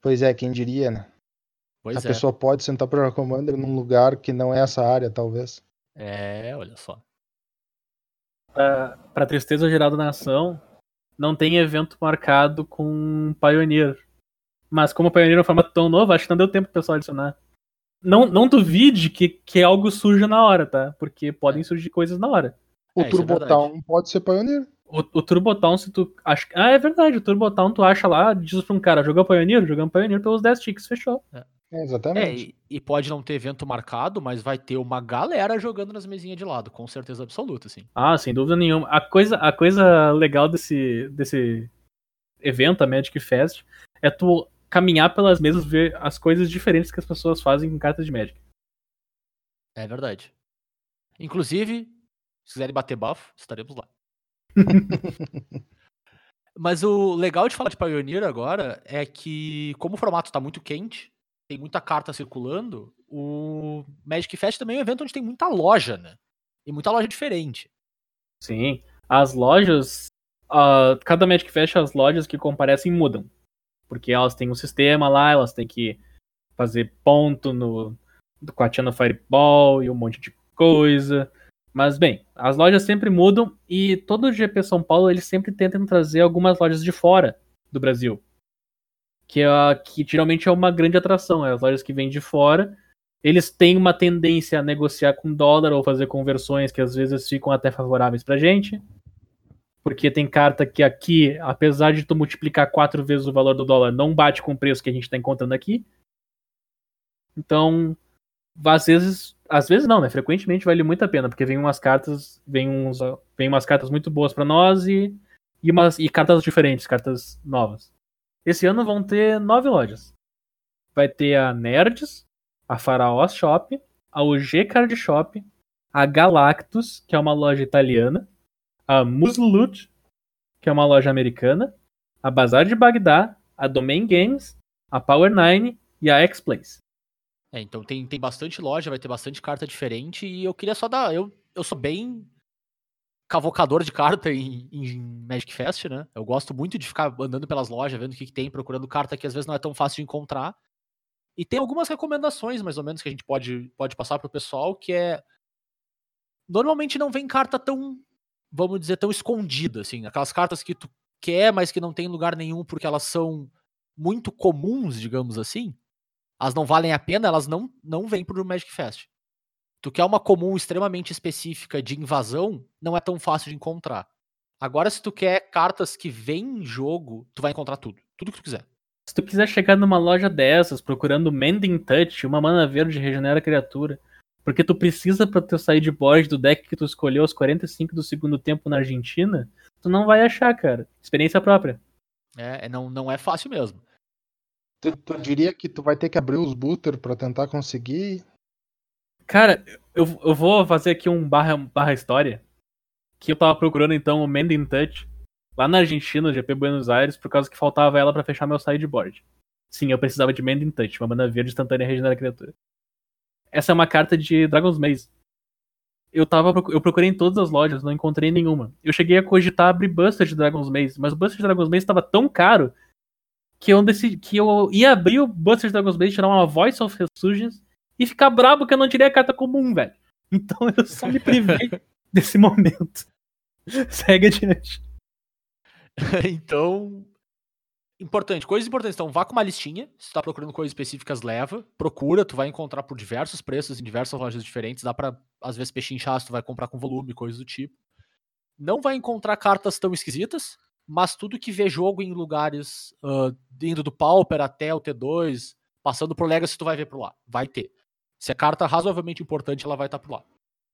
Pois é, quem diria, né? Pois a é. pessoa pode sentar para jogar Commander num lugar que não é essa área, talvez. É, olha só. Pra, pra tristeza geral da nação, não tem evento marcado com Pioneer. Mas como o Pioneer é um formato tão novo, acho que não deu tempo pro pessoal adicionar. Não, não duvide que, que algo surja na hora, tá? Porque podem surgir coisas na hora. O É, é Turbo verdade. Town pode ser Pioneer. O, o Turbotown, se tu acha. Ah, é verdade, o Turbotown tu acha lá, diz pra um cara, jogou Pioneer? Jogamos Pioneer pelos 10 ticks, fechou. É, É, exatamente. e, e pode não ter evento marcado, mas vai ter uma galera jogando nas mesinhas de lado, com certeza absoluta, assim. Ah, sem dúvida nenhuma. A coisa, a coisa legal desse, desse evento, a Magic Fest, é tu caminhar pelas mesas, ver as coisas diferentes que as pessoas fazem com cartas de Magic. É verdade. Inclusive, se quiserem bater bafo, estaremos lá. <laughs> Mas o legal de falar de Pioneer agora é que, como o formato está muito quente, tem muita carta circulando, o Magic Fest também é um evento onde tem muita loja, né? E muita loja diferente. Sim. As lojas. ah, cada Magic Fest, as lojas que comparecem mudam. Porque elas têm um sistema lá, elas têm que fazer ponto no, com a Channel Fireball e um monte de coisa. Mas bem, as lojas sempre mudam e todo o GP São Paulo eles sempre tentam trazer algumas lojas de fora do Brasil. Que, é, que geralmente é uma grande atração, é as lojas que vêm de fora. Eles têm uma tendência a negociar com dólar ou fazer conversões que às vezes ficam até favoráveis pra gente. Porque tem carta que aqui, apesar de tu multiplicar quatro vezes o valor do dólar, não bate com o preço que a gente tá encontrando aqui. Então, às vezes, às vezes não, né? Frequentemente vale muito a pena, porque vem umas cartas, vem uns, vem umas cartas muito boas pra nós e e, umas, e cartas diferentes, cartas novas. Esse ano vão ter nove lojas. Vai ter a Nerds, a Faraó Shop, a UG Card Shop, a Galactus, que é uma loja italiana, a Muslut, que é uma loja americana, a Bazar de Bagdá, a Domain Games, a Power Nine e a X-Place. É, então tem, tem bastante loja, vai ter bastante carta diferente e eu queria só dar. Eu, eu sou bem cavocador de carta em, em Magic Fest, né? Eu gosto muito de ficar andando pelas lojas, vendo o que, que tem, procurando carta que às vezes não é tão fácil de encontrar. E tem algumas recomendações, mais ou menos, que a gente pode, pode passar pro pessoal, que é. Normalmente não vem carta tão, vamos dizer, tão escondida, assim. Aquelas cartas que tu quer, mas que não tem lugar nenhum porque elas são muito comuns, digamos assim. Elas não valem a pena, elas não, não vêm pro Magic Fest. Tu quer uma comum extremamente específica de invasão, não é tão fácil de encontrar. Agora, se tu quer cartas que vêm em jogo, tu vai encontrar tudo. Tudo que tu quiser. Se tu quiser chegar numa loja dessas, procurando Mending Touch, uma mana verde regenera a criatura, porque tu precisa pra teu sair de board do deck que tu escolheu aos 45 do segundo tempo na Argentina, tu não vai achar, cara. Experiência própria. É, é- não, não é fácil mesmo. Tu, tu diria que tu vai ter que abrir os booter pra tentar conseguir? Cara, eu, eu vou fazer aqui um barra, barra história. Que eu tava procurando então o Mending Touch lá na Argentina, no GP Buenos Aires, por causa que faltava ela pra fechar meu sideboard. Sim, eu precisava de Mending Touch, uma mana verde instantânea regenera criatura. Essa é uma carta de Dragon's Maze. Eu, tava, eu procurei em todas as lojas, não encontrei nenhuma. Eu cheguei a cogitar abrir Buster de Dragon's Maze, mas o Buster de Dragon's Maze estava tão caro que eu, decidi, que eu ia abrir o Buster de Dragon's Maze, tirar uma Voice of Resurgence e ficar brabo que eu não tirei a carta comum, velho. Então eu só me privei <laughs> desse momento. Segue adiante. <laughs> então, importante, coisas importantes. Então, vá com uma listinha. Se tu tá procurando coisas específicas, leva. Procura, tu vai encontrar por diversos preços em diversas lojas diferentes. Dá pra, às vezes, pechinchar se tu vai comprar com volume, coisas do tipo. Não vai encontrar cartas tão esquisitas, mas tudo que vê jogo em lugares ah, indo do Pauper até o T2, passando por Legacy, tu vai ver por lá. Vai ter. Se é carta razoavelmente importante, ela vai estar por lá.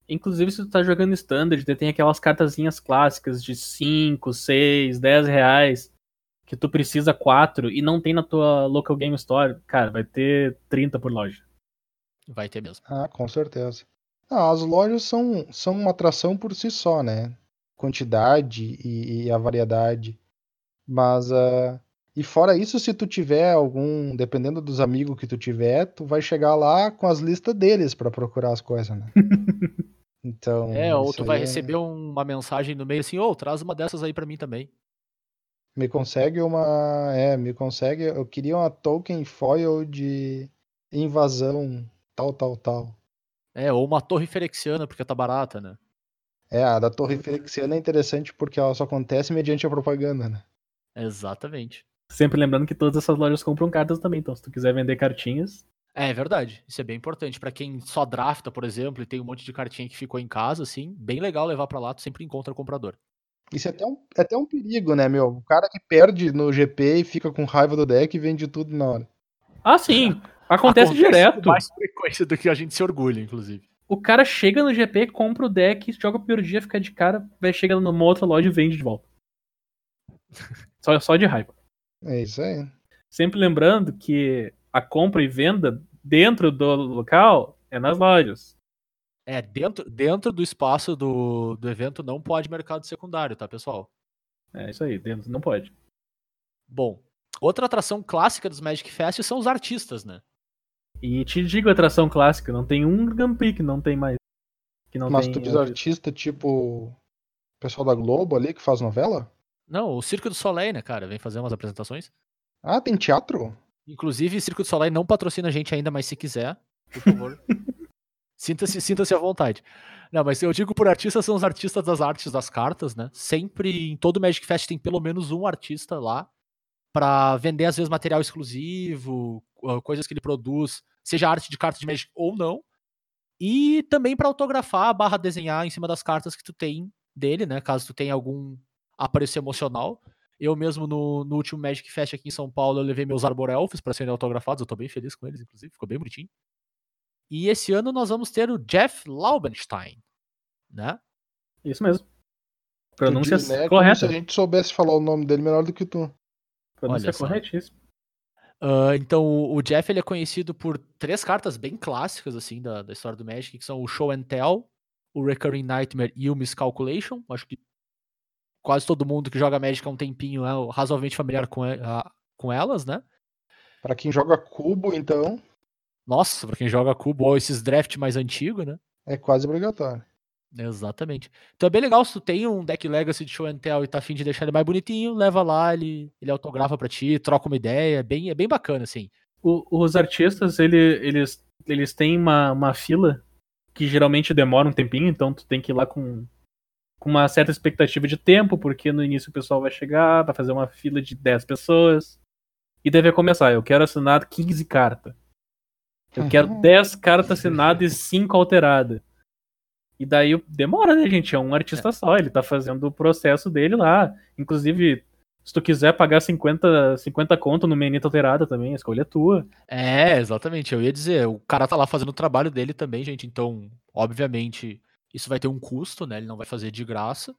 Inclusive, se tu tá jogando Standard, tem aquelas cartazinhas clássicas de 5, 6, 10 reais que tu precisa 4 e não tem na tua local game store, cara, vai ter 30 por loja. Vai ter mesmo. Ah, com certeza. Ah, as lojas são, são uma atração por si só, né? Quantidade e, e a variedade. Mas, ah, e fora isso, se tu tiver algum, dependendo dos amigos que tu tiver, tu vai chegar lá com as listas deles pra procurar as coisas, né? <laughs> Então. É, ou tu vai é- receber uma mensagem no meio assim, ô, traz uma dessas aí pra mim também. Me consegue uma. É, me consegue. Eu queria uma token foil de invasão, tal, tal, tal. É, ou uma torre ferexiana, porque tá barata, né? É, a da Torre Ferexiana é interessante porque ela só acontece mediante a propaganda, né? Exatamente. Sempre lembrando que todas essas lojas compram cartas também, então se tu quiser vender cartinhas, É, é verdade. Isso é bem importante. Pra quem só drafta, por exemplo, e tem um monte de cartinha que ficou em casa, assim, bem legal levar pra lá, tu sempre encontra comprador. Isso é até, um, é até um perigo, né, meu? O cara que perde no GP e fica com raiva do deck e vende tudo na hora. Ah, sim. Acontece, direto. Com mais frequência do que a gente se orgulha, inclusive. O cara chega no GP, compra o deck, joga o primeiro dia, fica de cara, vai chega numa outra loja e vende de volta. <laughs> Só, só de raiva. É isso aí. Sempre lembrando que a compra e venda dentro do local é nas lojas. É, dentro, dentro do espaço do, do evento não pode mercado secundário, tá, pessoal? É isso aí, dentro não pode. Bom, outra atração clássica dos Magic Fest são os artistas, né? E te digo atração clássica, não tem um Gampi que não tem mais. Que não Mas tem tu diz artista tipo o pessoal da Globo ali que faz novela? Não, o Circo do Soleil, né, cara? Vem fazer umas apresentações. Ah, tem teatro? Inclusive, Circo do Soleil não patrocina a gente ainda, mas se quiser, por favor. <laughs> sinta-se sinta à vontade. Não, mas eu digo por artistas, são os artistas das artes das cartas, né? Sempre, em todo Magic Fest tem pelo menos um artista lá pra vender, às vezes, material exclusivo, uh, coisas que ele produz, seja arte de cartas de Magic ou não. E também pra autografar, barra desenhar em cima das cartas que tu tem dele, né? Caso tu tenha algum apreço emocional. Eu mesmo, no, no último Magic Fest aqui em São Paulo, eu levei meus Arbor Elfos para serem autografados. Eu tô bem feliz com eles, inclusive. Ficou bem bonitinho. E esse ano nós vamos ter o Jeff Laubenstein, né? Isso mesmo. Pronúncia né, como correta. se a gente soubesse falar o nome dele melhor do que tu. Pronúncia Olha corretíssima. Ah, então, o o Jeff ele é conhecido por três cartas bem clássicas, assim, da, da história do Magic, que são o Show and Tell, o Recurring Nightmare e o Miscalculation. Acho que quase todo mundo que joga Magic há um tempinho é razoavelmente familiar com, a- com elas, né? Pra quem joga cubo, então, Nossa, pra quem joga cubo ou esses draft mais antigos, né? é quase obrigatório. Exatamente. Então é bem legal se tu tem um deck Legacy de Show and Tell e tá afim de deixar ele mais bonitinho, leva lá, ele, ele autografa pra ti, troca uma ideia, é bem, é bem bacana, assim. O- os artistas, ele- eles, eles têm uma, uma fila que geralmente demora um tempinho, então tu tem que ir lá com, com uma certa expectativa de tempo, porque no início o pessoal vai chegar, vai fazer uma fila de 10 pessoas, e deve começar, eu quero assinar 15 cartas. Eu quero 10 cartas assinadas e 5 alteradas. E daí demora, né, gente? É um artista só, ele tá fazendo o processo dele lá. Inclusive, se tu quiser pagar 50, 50 conto no Menita alterada também, a escolha é tua. É, exatamente. Eu ia dizer, o cara tá lá fazendo o trabalho dele também, gente. Então, obviamente, isso vai ter um custo, né? Ele não vai fazer de graça.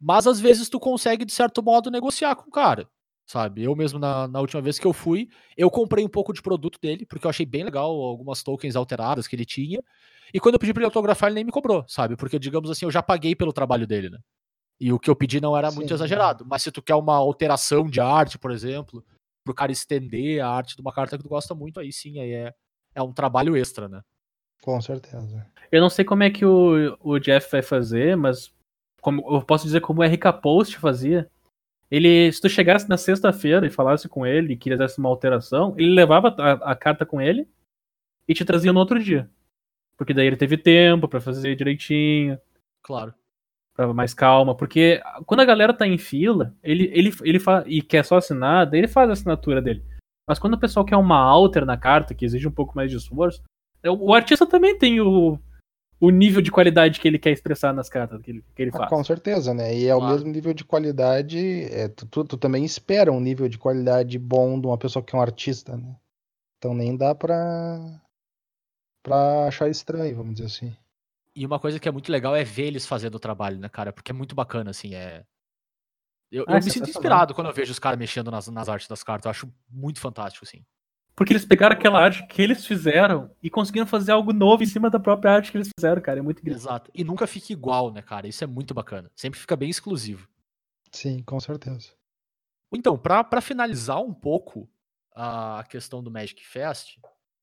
Mas às vezes tu consegue, de certo modo, negociar com o cara. Sabe? Eu mesmo, na, na última vez que eu fui, eu comprei um pouco de produto dele, porque eu achei bem legal algumas tokens alteradas que ele tinha. E quando eu pedi pra ele autografar, ele nem me cobrou, sabe? Porque, digamos assim, eu já paguei pelo trabalho dele, né? E o que eu pedi não era muito Sim. exagerado. Mas se tu quer uma alteração de arte, por exemplo, pro cara estender a arte de uma carta que tu gosta muito, aí sim, aí é, é um trabalho extra, né? Com certeza. Eu não sei como é que o, o Jeff vai fazer, mas como, eu posso dizer como o RK Post fazia. Ele, se tu chegasse na sexta-feira e falasse com ele e quisesse uma alteração, ele levava a, a carta com ele e te trazia no outro dia. Porque daí ele teve tempo pra fazer direitinho, Claro. pra mais calma. Porque quando a galera tá em fila, ele, ele, ele fa- e quer só assinar, daí ele faz a assinatura dele. Mas quando o pessoal quer uma alter na carta, que exige um pouco mais de esforço, o o artista também tem o, o nível de qualidade que ele quer expressar nas cartas que ele, que ele Ah, faz. com certeza, né? E é o Claro. mesmo nível de qualidade. é, tu, tu- tu também espera um nível de qualidade bom de uma pessoa que é um artista, né? Então nem dá pra, pra achar estranho, vamos dizer assim. E uma coisa que é muito legal é ver eles fazendo o trabalho, né, cara? Porque é muito bacana, assim, é... Eu, Ah, eu é me sinto inspirado quando eu vejo os caras mexendo nas, nas artes das cartas. Eu acho muito fantástico, assim. Porque eles pegaram aquela arte que eles fizeram e conseguiram fazer algo novo em cima da própria arte que eles fizeram, cara. É muito incrível. Exato. E nunca fica igual, né, cara? Isso é muito bacana. Sempre fica bem exclusivo. Sim, com certeza. Então, pra pra finalizar um pouco a questão do Magic Fest,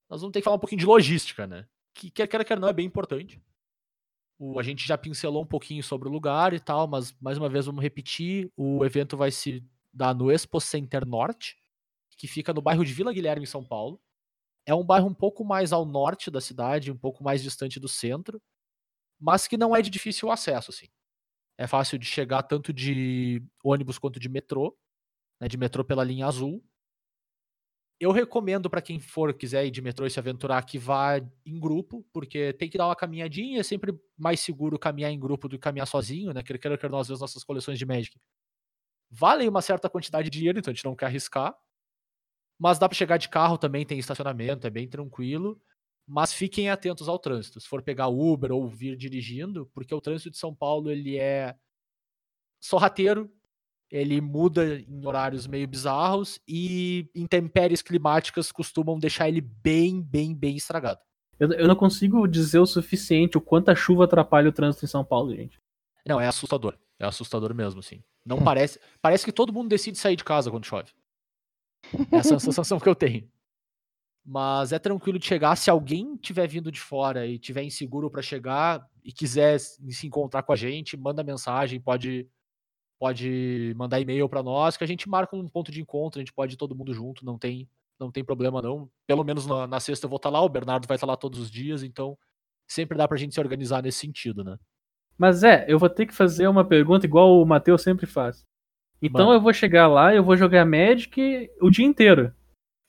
nós vamos ter que falar um pouquinho de logística, né? Que quer quer quer não é bem importante. O, a gente já pincelou um pouquinho sobre o lugar e tal, mas mais uma vez vamos repetir. O evento vai se dar no Expo Center Norte, que fica no bairro de Vila Guilherme, em São Paulo. É um bairro um pouco mais ao norte da cidade, um pouco mais distante do centro, mas que não é de difícil acesso, assim. É fácil de chegar tanto de ônibus quanto de metrô né, de metrô pela linha azul. Eu recomendo para quem for quiser ir de metrô e se aventurar que vá em grupo, porque tem que dar uma caminhadinha, é sempre mais seguro caminhar em grupo do que caminhar sozinho, né? Quer queira, quer não, às vezes nossas coleções de Magic valem uma certa quantidade de dinheiro, então a gente não quer arriscar. Mas dá para chegar de carro também, tem estacionamento, é bem tranquilo. Mas fiquem atentos ao trânsito. Se for pegar Uber ou vir dirigindo, porque o trânsito de São Paulo ele é sorrateiro, ele muda em horários meio bizarros e intempéries climáticas costumam deixar ele bem, bem, bem estragado. Eu, eu não consigo dizer o suficiente o quanto a chuva atrapalha o trânsito em São Paulo, gente. Não, é assustador. É assustador mesmo, assim. Não Hum. parece. Parece que todo mundo decide sair de casa quando chove. Essa é a sensação que eu tenho. Mas é tranquilo de chegar. Se alguém tiver vindo de fora e tiver inseguro para chegar e quiser se encontrar com a gente, manda mensagem, pode pode mandar e-mail para nós que a gente marca um ponto de encontro, a gente pode ir todo mundo junto, não tem não tem problema não. Pelo menos na, na sexta eu vou estar lá, o Bernardo vai estar lá todos os dias, então sempre dá pra gente se organizar nesse sentido, né? Mas é, eu vou ter que fazer uma pergunta igual o Matheus sempre faz. Então Manda. eu vou chegar lá, eu vou jogar Magic o dia inteiro.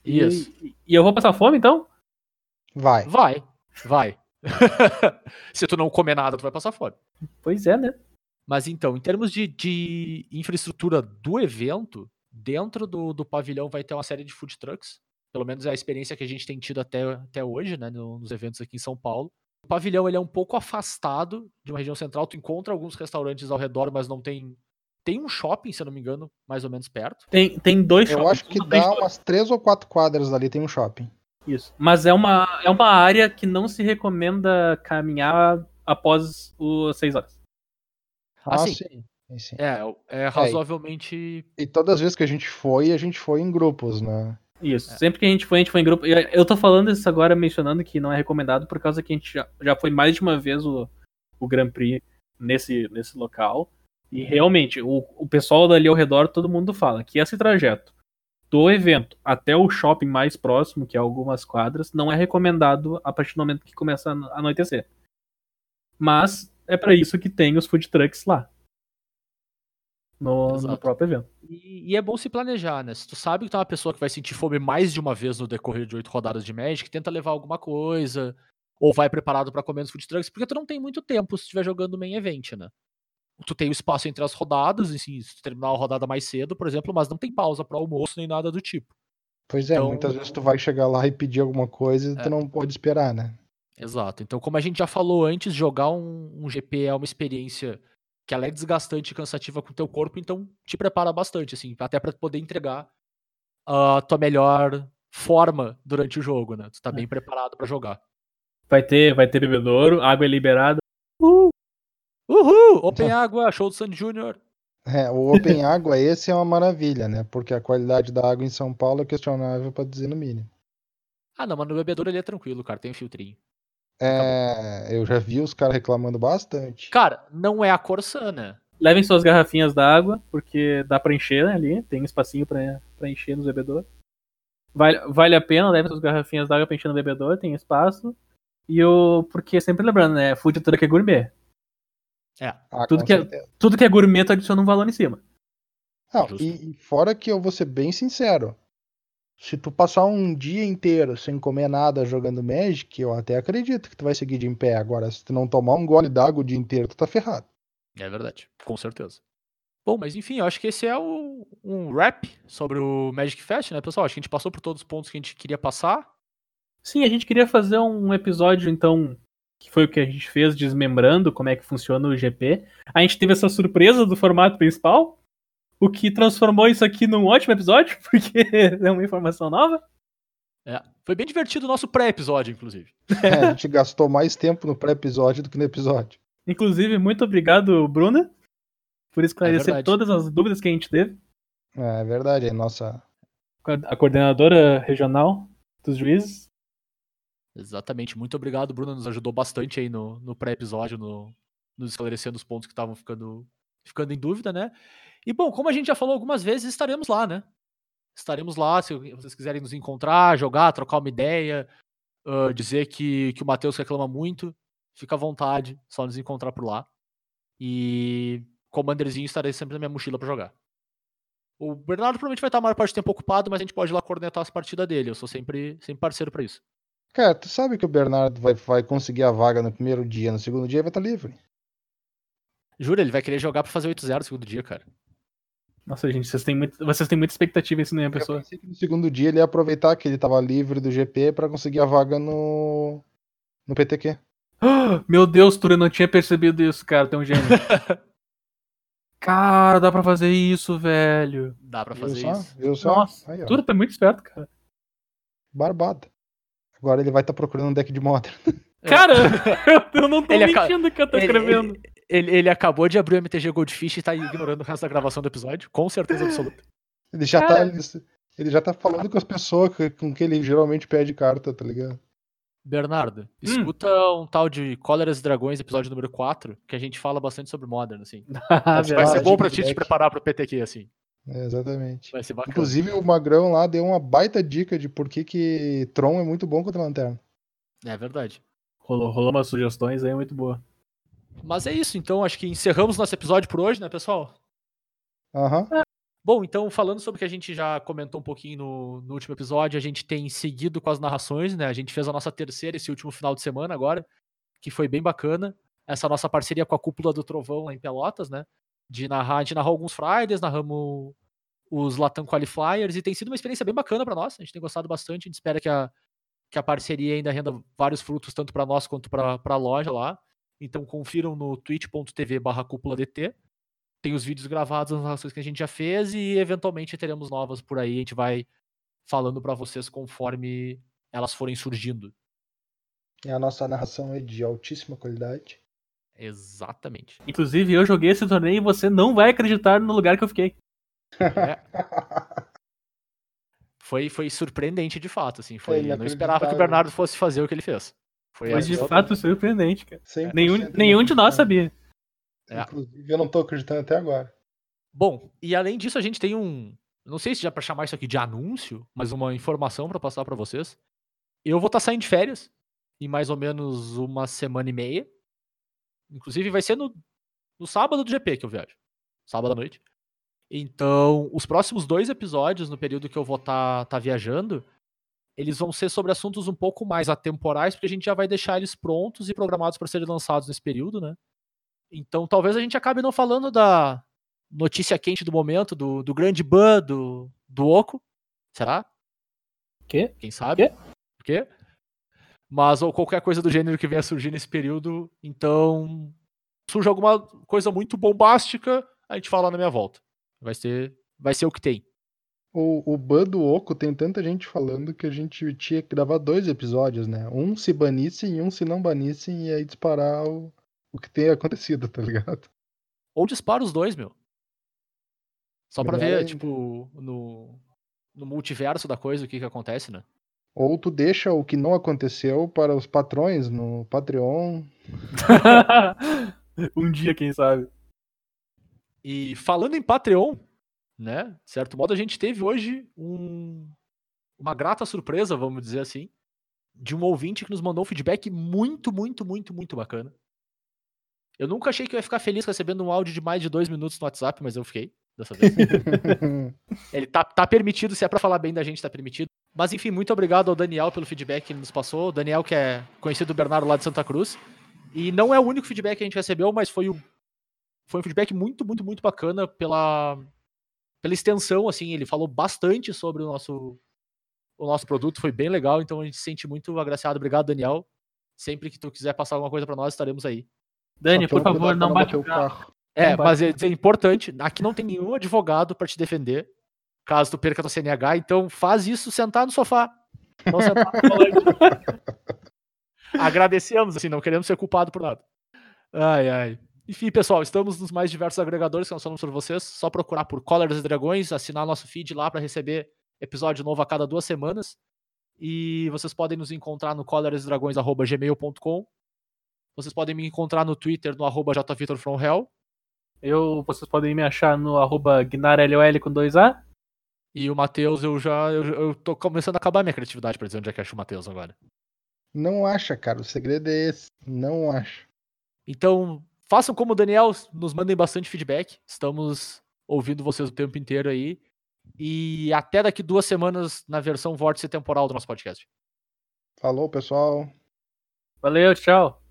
E- Isso. E, e eu vou passar fome, então? Vai. Vai, vai. <laughs> Se tu não comer nada, tu vai passar fome. Pois é, né? Mas então, em termos de, de infraestrutura do evento, dentro do, do pavilhão vai ter uma série de food trucks. Pelo menos é a experiência que a gente tem tido até, até hoje, né, no- nos eventos aqui em São Paulo. O pavilhão ele é um pouco afastado de uma região central. Tu encontra alguns restaurantes ao redor, mas não tem. Tem um shopping, se eu não me engano, mais ou menos perto. Tem, tem dois Eu shoppings, acho que dá umas três ou quatro quadras dali tem um shopping. Isso. Mas é uma, é uma área que não se recomenda caminhar após os 6 horas. Ah, Assim, sim. sim, sim. É, é razoavelmente. E todas as vezes que a gente foi, a gente foi em grupos, né? Isso. Sempre que a gente foi, a gente foi em grupo. Eu tô falando isso agora mencionando que não é recomendado por causa que a gente já, já foi mais de uma vez o, o Grand Prix nesse, nesse local. E realmente, o, o pessoal dali ao redor, todo mundo fala que esse trajeto do evento até o shopping mais próximo, que é algumas quadras, não é recomendado a partir do momento que começa a anoitecer. Mas é para isso que tem os food trucks lá. No, no próprio evento. E, e é bom se planejar, né? Se tu sabe que tu é uma pessoa que vai sentir fome mais de uma vez no decorrer de oito rodadas de Magic, tenta levar alguma coisa, ou vai preparado pra comer nos food trucks, porque tu não tem muito tempo se estiver jogando main event, né? Tu tem o espaço entre as rodadas, assim, se tu terminar a rodada mais cedo, por exemplo, mas não tem pausa para almoço nem nada do tipo. Pois é, Então- muitas vezes tu vai chegar lá e pedir alguma coisa e É. tu não pode esperar, né? Exato. Então, como a gente já falou antes, jogar um, um GP é uma experiência que ela é desgastante e cansativa com o teu corpo, então te prepara bastante, assim, até pra poder entregar a tua melhor forma durante o jogo, né? Tu tá bem preparado pra jogar. Vai ter, vai ter bebedouro, água é liberada. Uhul! <laughs> Open Água, show do Sandy Júnior. É, o Open <laughs> Água, esse é uma maravilha, né? Porque a qualidade da água em São Paulo é questionável, pra dizer no mínimo. Ah, não, mas no bebedouro ele é tranquilo, cara, tem um filtrinho. É, eu já vi os caras reclamando bastante. Cara, não é a Corsã, né? Levem suas garrafinhas d'água, porque dá pra encher né, ali, tem um espacinho pra, pra encher nos bebedouros. Vale, vale a pena, levem suas garrafinhas d'água pra encher no bebedouro, tem espaço. E o. Porque sempre lembrando, né? Food truck é gourmet. É. Ah, tudo que é-. Tudo que é gourmet tu adiciona um valor em cima. Não, Justo. e, e fora que eu vou ser bem sincero. Se tu passar um dia inteiro sem comer nada jogando Magic, eu até acredito que tu vai seguir de em pé. Agora, se tu não tomar um gole d'água o dia inteiro, tu tá ferrado. É verdade, com certeza. Bom, mas enfim, eu acho que esse é o, um wrap sobre o Magic Fest, né, pessoal? Acho que a gente passou por todos os pontos que a gente queria passar. Sim, a gente queria fazer um episódio, então, que foi o que a gente fez, desmembrando como é que funciona o GP. A gente teve essa surpresa do formato principal, o que transformou isso aqui num ótimo episódio, <laughs> porque é uma informação nova. É, foi bem divertido o nosso pré-episódio, inclusive. <laughs> É, a gente gastou mais tempo no pré-episódio do que no episódio. Inclusive, muito obrigado, Bruna, por esclarecer verdade. todas as dúvidas que a gente teve. É verdade, é nossa. A coordenadora regional dos juízes. Exatamente. Muito obrigado, Bruno. Nos ajudou bastante aí no, no pré-episódio, no, nos esclarecendo os pontos que estavam ficando, ficando em dúvida, né? E bom, como a gente já falou algumas vezes, estaremos lá, né? Estaremos lá, se vocês quiserem nos encontrar, jogar, trocar uma ideia, ah, dizer que, que o Matheus reclama muito, fica à vontade, só nos encontrar por lá. E Commanderzinho estarei sempre na minha mochila pra jogar. O Bernardo provavelmente vai estar a maior parte do tempo ocupado, mas a gente pode ir lá cornetar as partidas dele. Eu sou sempre, sempre parceiro pra isso. Cara, tu sabe que o Bernardo vai, vai conseguir a vaga no primeiro dia, no segundo dia vai estar livre. Jura, ele vai querer jogar pra fazer 8-0 no segundo dia, cara. Nossa, gente, vocês têm, muito, vocês têm muita expectativa em cima da Eu pessoa. pensei que no segundo dia ele ia aproveitar que ele tava livre do GP pra conseguir a vaga no no PTQ. <gasps> Meu Deus, Túlio, eu não tinha percebido isso, cara. Tem um gênio. <laughs> cara, dá pra fazer isso, velho. Dá pra Viu fazer só? isso. Viu só? Nossa, Aí, Túlio tá muito esperto, cara. barbada. Agora ele vai estar procurando um deck de Modern. <laughs> Cara, <laughs> eu não tô Ele aca- mentindo que eu tô Ele, escrevendo. ele- ele- ele acabou de abrir o MTG Goldfish e tá ignorando o resto da gravação do episódio, com certeza absoluta. Ele já Cara. tá ele já tá falando com as pessoas com que ele geralmente pede carta, tá ligado? Bernardo, Hum. escuta um tal de Cóleras e Dragões, episódio número 4, que a gente fala bastante sobre Modern, assim. Ah, <laughs> vai ser bom pra ti te preparar pro PTQ, assim. É, exatamente. Vai ser bacana. Inclusive o Magrão lá deu uma baita dica de por que que Tron é muito bom contra a Lanterna. É verdade. Rolou, rolou umas sugestões aí muito boa. Mas é isso, então acho que encerramos nosso episódio por hoje, né, pessoal? Aham. Bom, então, falando sobre o que a gente já comentou um pouquinho no, no último episódio, a gente tem seguido com as narrações, né? A gente fez a nossa terceira esse último final de semana agora, que foi bem bacana. Essa nossa parceria com a Cúpula do Trovão lá em Pelotas, né? De narrar, a gente narrou alguns Fridays, narramos os Latam Qualifiers, e tem sido uma experiência bem bacana para nós. A gente tem gostado bastante, a gente espera que a, que a parceria ainda renda vários frutos, tanto para nós quanto para a loja lá. Então confiram no twitch.tv barra cúpula DT tem os vídeos gravados das narrações que a gente já fez e eventualmente teremos novas por aí. A gente vai falando pra vocês conforme elas forem surgindo. E a nossa narração é de altíssima qualidade. Exatamente. Inclusive, eu joguei esse torneio e você não vai acreditar no lugar que eu fiquei. É, foi, foi surpreendente de fato, assim. Foi, eu não esperava que o. Bernardo fosse fazer o que ele fez. Foi Foi de fato surpreendente, cara. 100% Nenhum, nenhum de nós sabia. É. Inclusive, eu não tô acreditando até agora. Bom, e além disso, a gente tem um. Não sei se já pra chamar isso aqui de anúncio, mas uma informação pra passar pra vocês. Eu vou estar saindo de férias em mais ou menos uma semana e meia. Inclusive, vai ser no, no sábado do GP que eu viajo. Sábado à noite. Então, os próximos dois episódios, no período que eu vou estar viajando, eles vão ser sobre assuntos um pouco mais atemporais, porque a gente já vai deixar eles prontos e programados para serem lançados nesse período, né? Então, talvez a gente acabe não falando da notícia quente do momento, do, do grande ban do, do Oco. Será? Quê? Quem sabe? Quê? Quê? Mas, ou qualquer coisa do gênero que venha surgir nesse período. Então, surge alguma coisa muito bombástica, a gente fala na minha volta. Vai ser, vai ser o que tem. O, o ban do Oco tem tanta gente falando que a gente tinha que gravar dois episódios, né? Um se banissem e um se não banissem e aí disparar o, o que tem acontecido, tá ligado? Ou dispara os dois, meu. Só pra ver, ainda. tipo, no, no multiverso da coisa, o que que acontece, né? Ou tu deixa o que não aconteceu para os patrões no Patreon. <laughs> um dia, quem sabe. E falando em Patreon, né? De certo modo, a gente teve hoje um- uma grata surpresa, vamos dizer assim, de um ouvinte que nos mandou um feedback muito, muito, muito, muito bacana. Eu nunca achei que eu ia ficar feliz recebendo um áudio de mais de dois minutos no WhatsApp, mas eu fiquei dessa vez. <laughs> Ele tá, tá permitido, se é pra falar bem da gente, tá permitido. Mas enfim, muito obrigado ao Daniel pelo feedback que ele nos passou. O Daniel, que é conhecido do Bernardo lá de Santa Cruz. E não é o único feedback que a gente recebeu, mas foi, o, foi um feedback muito, muito, muito bacana pela, pela extensão, assim. Ele falou bastante sobre o nosso, o nosso produto, foi bem legal, então a gente se sente muito agraciado. Obrigado, Daniel. Sempre que tu quiser passar alguma coisa pra nós, estaremos aí. Dani, por favor, cuidado não bate o carro. carro. É, mas é, é importante, aqui não tem nenhum advogado pra te defender, caso tu perca tua CNH, então faz isso sentar no sofá. Não sentar no volante. <laughs> Agradecemos, assim, não queremos ser culpado por nada. Ai, ai. Enfim, pessoal, estamos nos mais diversos agregadores que nós falamos para vocês. Só procurar por Colors e Dragões, assinar nosso feed lá para receber episódio novo a cada duas semanas. E vocês podem nos encontrar no coloresdragões.gmail.com. Vocês podem me encontrar no Twitter, no arroba jvitorfromhell. Eu, vocês podem me achar no arroba GnarLOL com 2A. E o Matheus, eu já. Eu, eu tô começando a acabar minha criatividade pra dizer onde é que acho o Matheus agora. Não acha, cara. O segredo é esse. Não acha. Então, façam como o Daniel, nos mandem bastante feedback. Estamos ouvindo vocês o tempo inteiro aí. E até daqui duas semanas na versão vórtice temporal do nosso podcast. Falou, pessoal. Valeu, tchau.